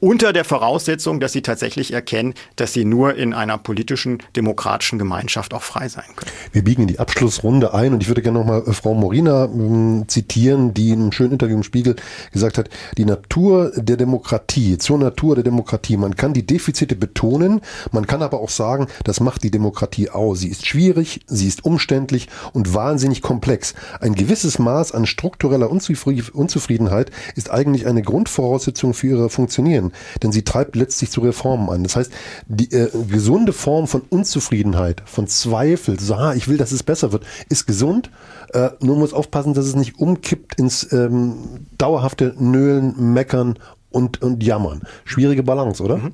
Speaker 2: unter der Voraussetzung, dass sie tatsächlich erkennen, dass sie nur in einer politischen, demokratischen Gemeinschaft auch frei sein können.
Speaker 3: Wir biegen in die Abschlussrunde ein und ich würde gerne nochmal äh, Frau Morina äh, zitieren, die in einem schönen Interview im Spiegel gesagt hat, die Natur der Demokratie, zur Natur der Demokratie, man kann die Defizite betonen, man kann aber auch sagen, das macht die Demokratie aus. Sie ist schwierig, sie ist umständlich und wahnsinnig komplex. Ein gewisses Maß an struktureller Unzufriedenheit ist eigentlich eine Grundvoraussetzung für ihre Funktionieren werden, denn sie treibt letztlich zu Reformen an. Das heißt, die äh, gesunde Form von Unzufriedenheit, von Zweifel, so, ah, ich will, dass es besser wird, ist gesund. Äh, nur muss aufpassen, dass es nicht umkippt ins ähm, dauerhafte Nölen, Meckern und, und jammern. Schwierige Balance, oder? Mhm.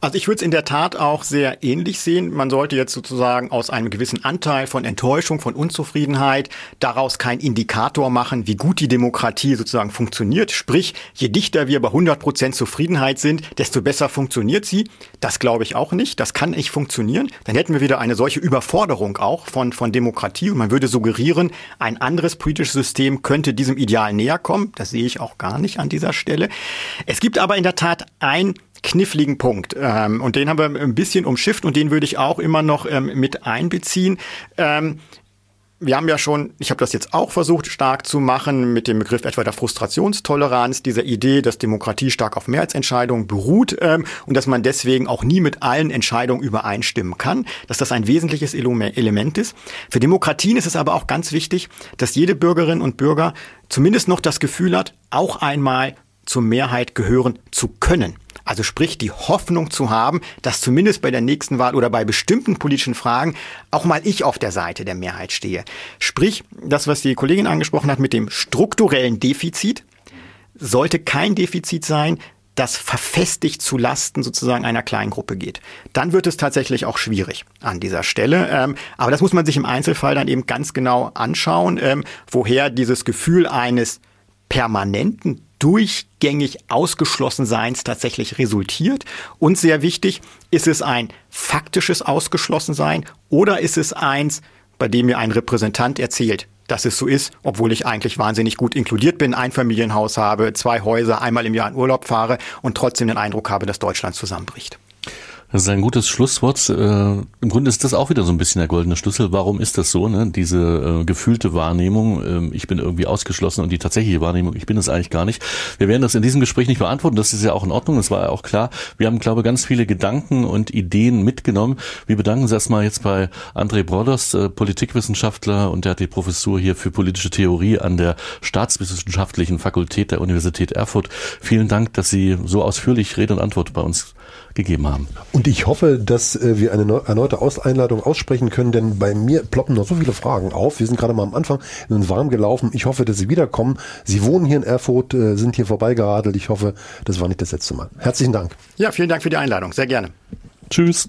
Speaker 2: Also ich würde es in der Tat auch sehr ähnlich sehen. Man sollte jetzt sozusagen aus einem gewissen Anteil von Enttäuschung, von Unzufriedenheit daraus keinen Indikator machen, wie gut die Demokratie sozusagen funktioniert. Sprich, je dichter wir bei 100 Prozent Zufriedenheit sind, desto besser funktioniert sie. Das glaube ich auch nicht. Das kann nicht funktionieren. Dann hätten wir wieder eine solche Überforderung auch von, von Demokratie und man würde suggerieren, ein anderes politisches System könnte diesem Ideal näher kommen. Das sehe ich auch gar nicht an dieser Stelle. Es gibt aber in der Tat ein kniffligen Punkt. Ähm, und den haben wir ein bisschen umschifft und den würde ich auch immer noch ähm, mit einbeziehen. Ähm, wir haben ja schon, ich habe das jetzt auch versucht stark zu machen mit dem Begriff etwa der Frustrationstoleranz, dieser Idee, dass Demokratie stark auf Mehrheitsentscheidungen beruht und dass man deswegen auch nie mit allen Entscheidungen übereinstimmen kann, dass das ein wesentliches Element ist. Für Demokratien ist es aber auch ganz wichtig, dass jede Bürgerin und Bürger zumindest noch das Gefühl hat, auch einmal zur Mehrheit gehören zu können. Also sprich die Hoffnung zu haben, dass zumindest bei der nächsten Wahl oder bei bestimmten politischen Fragen auch mal ich auf der Seite der Mehrheit stehe. Sprich, das, was die Kollegin angesprochen hat mit dem strukturellen Defizit, sollte kein Defizit sein, das verfestigt zu Lasten sozusagen einer kleinen Gruppe geht. Dann wird es tatsächlich auch schwierig an dieser Stelle. Ähm, aber das muss man sich im Einzelfall dann eben ganz genau anschauen, ähm, woher dieses Gefühl eines permanenten durchgängig ausgeschlossen Seins tatsächlich resultiert? Und sehr wichtig, ist es ein faktisches Ausgeschlossensein oder ist es eins, bei dem mir ein Repräsentant erzählt, dass es so ist, obwohl ich eigentlich wahnsinnig gut inkludiert bin, ein Familienhaus habe, zwei Häuser, einmal im Jahr in Urlaub fahre und trotzdem den Eindruck habe, dass Deutschland zusammenbricht.
Speaker 1: Das ist ein gutes Schlusswort. Äh, Im Grunde ist das auch wieder so ein bisschen der goldene Schlüssel. Warum ist das so? Ne? Diese äh, gefühlte Wahrnehmung, äh, ich bin irgendwie ausgeschlossen und die tatsächliche Wahrnehmung, ich bin es eigentlich gar nicht. Wir werden das in diesem Gespräch nicht beantworten. Das ist ja auch in Ordnung. Das war ja auch klar. Wir haben, glaube ich, ganz viele Gedanken und Ideen mitgenommen. Wir bedanken uns erstmal jetzt bei André Broders, äh, Politikwissenschaftler und der hat die Professur hier für politische Theorie an der Staatswissenschaftlichen Fakultät der Universität Erfurt. Vielen Dank, dass Sie so ausführlich Rede und Antwort bei uns gegeben haben.
Speaker 3: Und ich hoffe, dass äh, wir eine erneute Einladung aussprechen können, denn bei mir ploppen noch so viele Fragen auf. Wir sind gerade mal am Anfang, wir sind warm gelaufen. Ich hoffe, dass Sie wiederkommen. Sie wohnen hier in Erfurt, äh, sind hier vorbeigeradelt. Ich hoffe, das war nicht das letzte Mal. Herzlichen Dank.
Speaker 2: Ja, vielen Dank für die Einladung. Sehr gerne.
Speaker 1: Tschüss.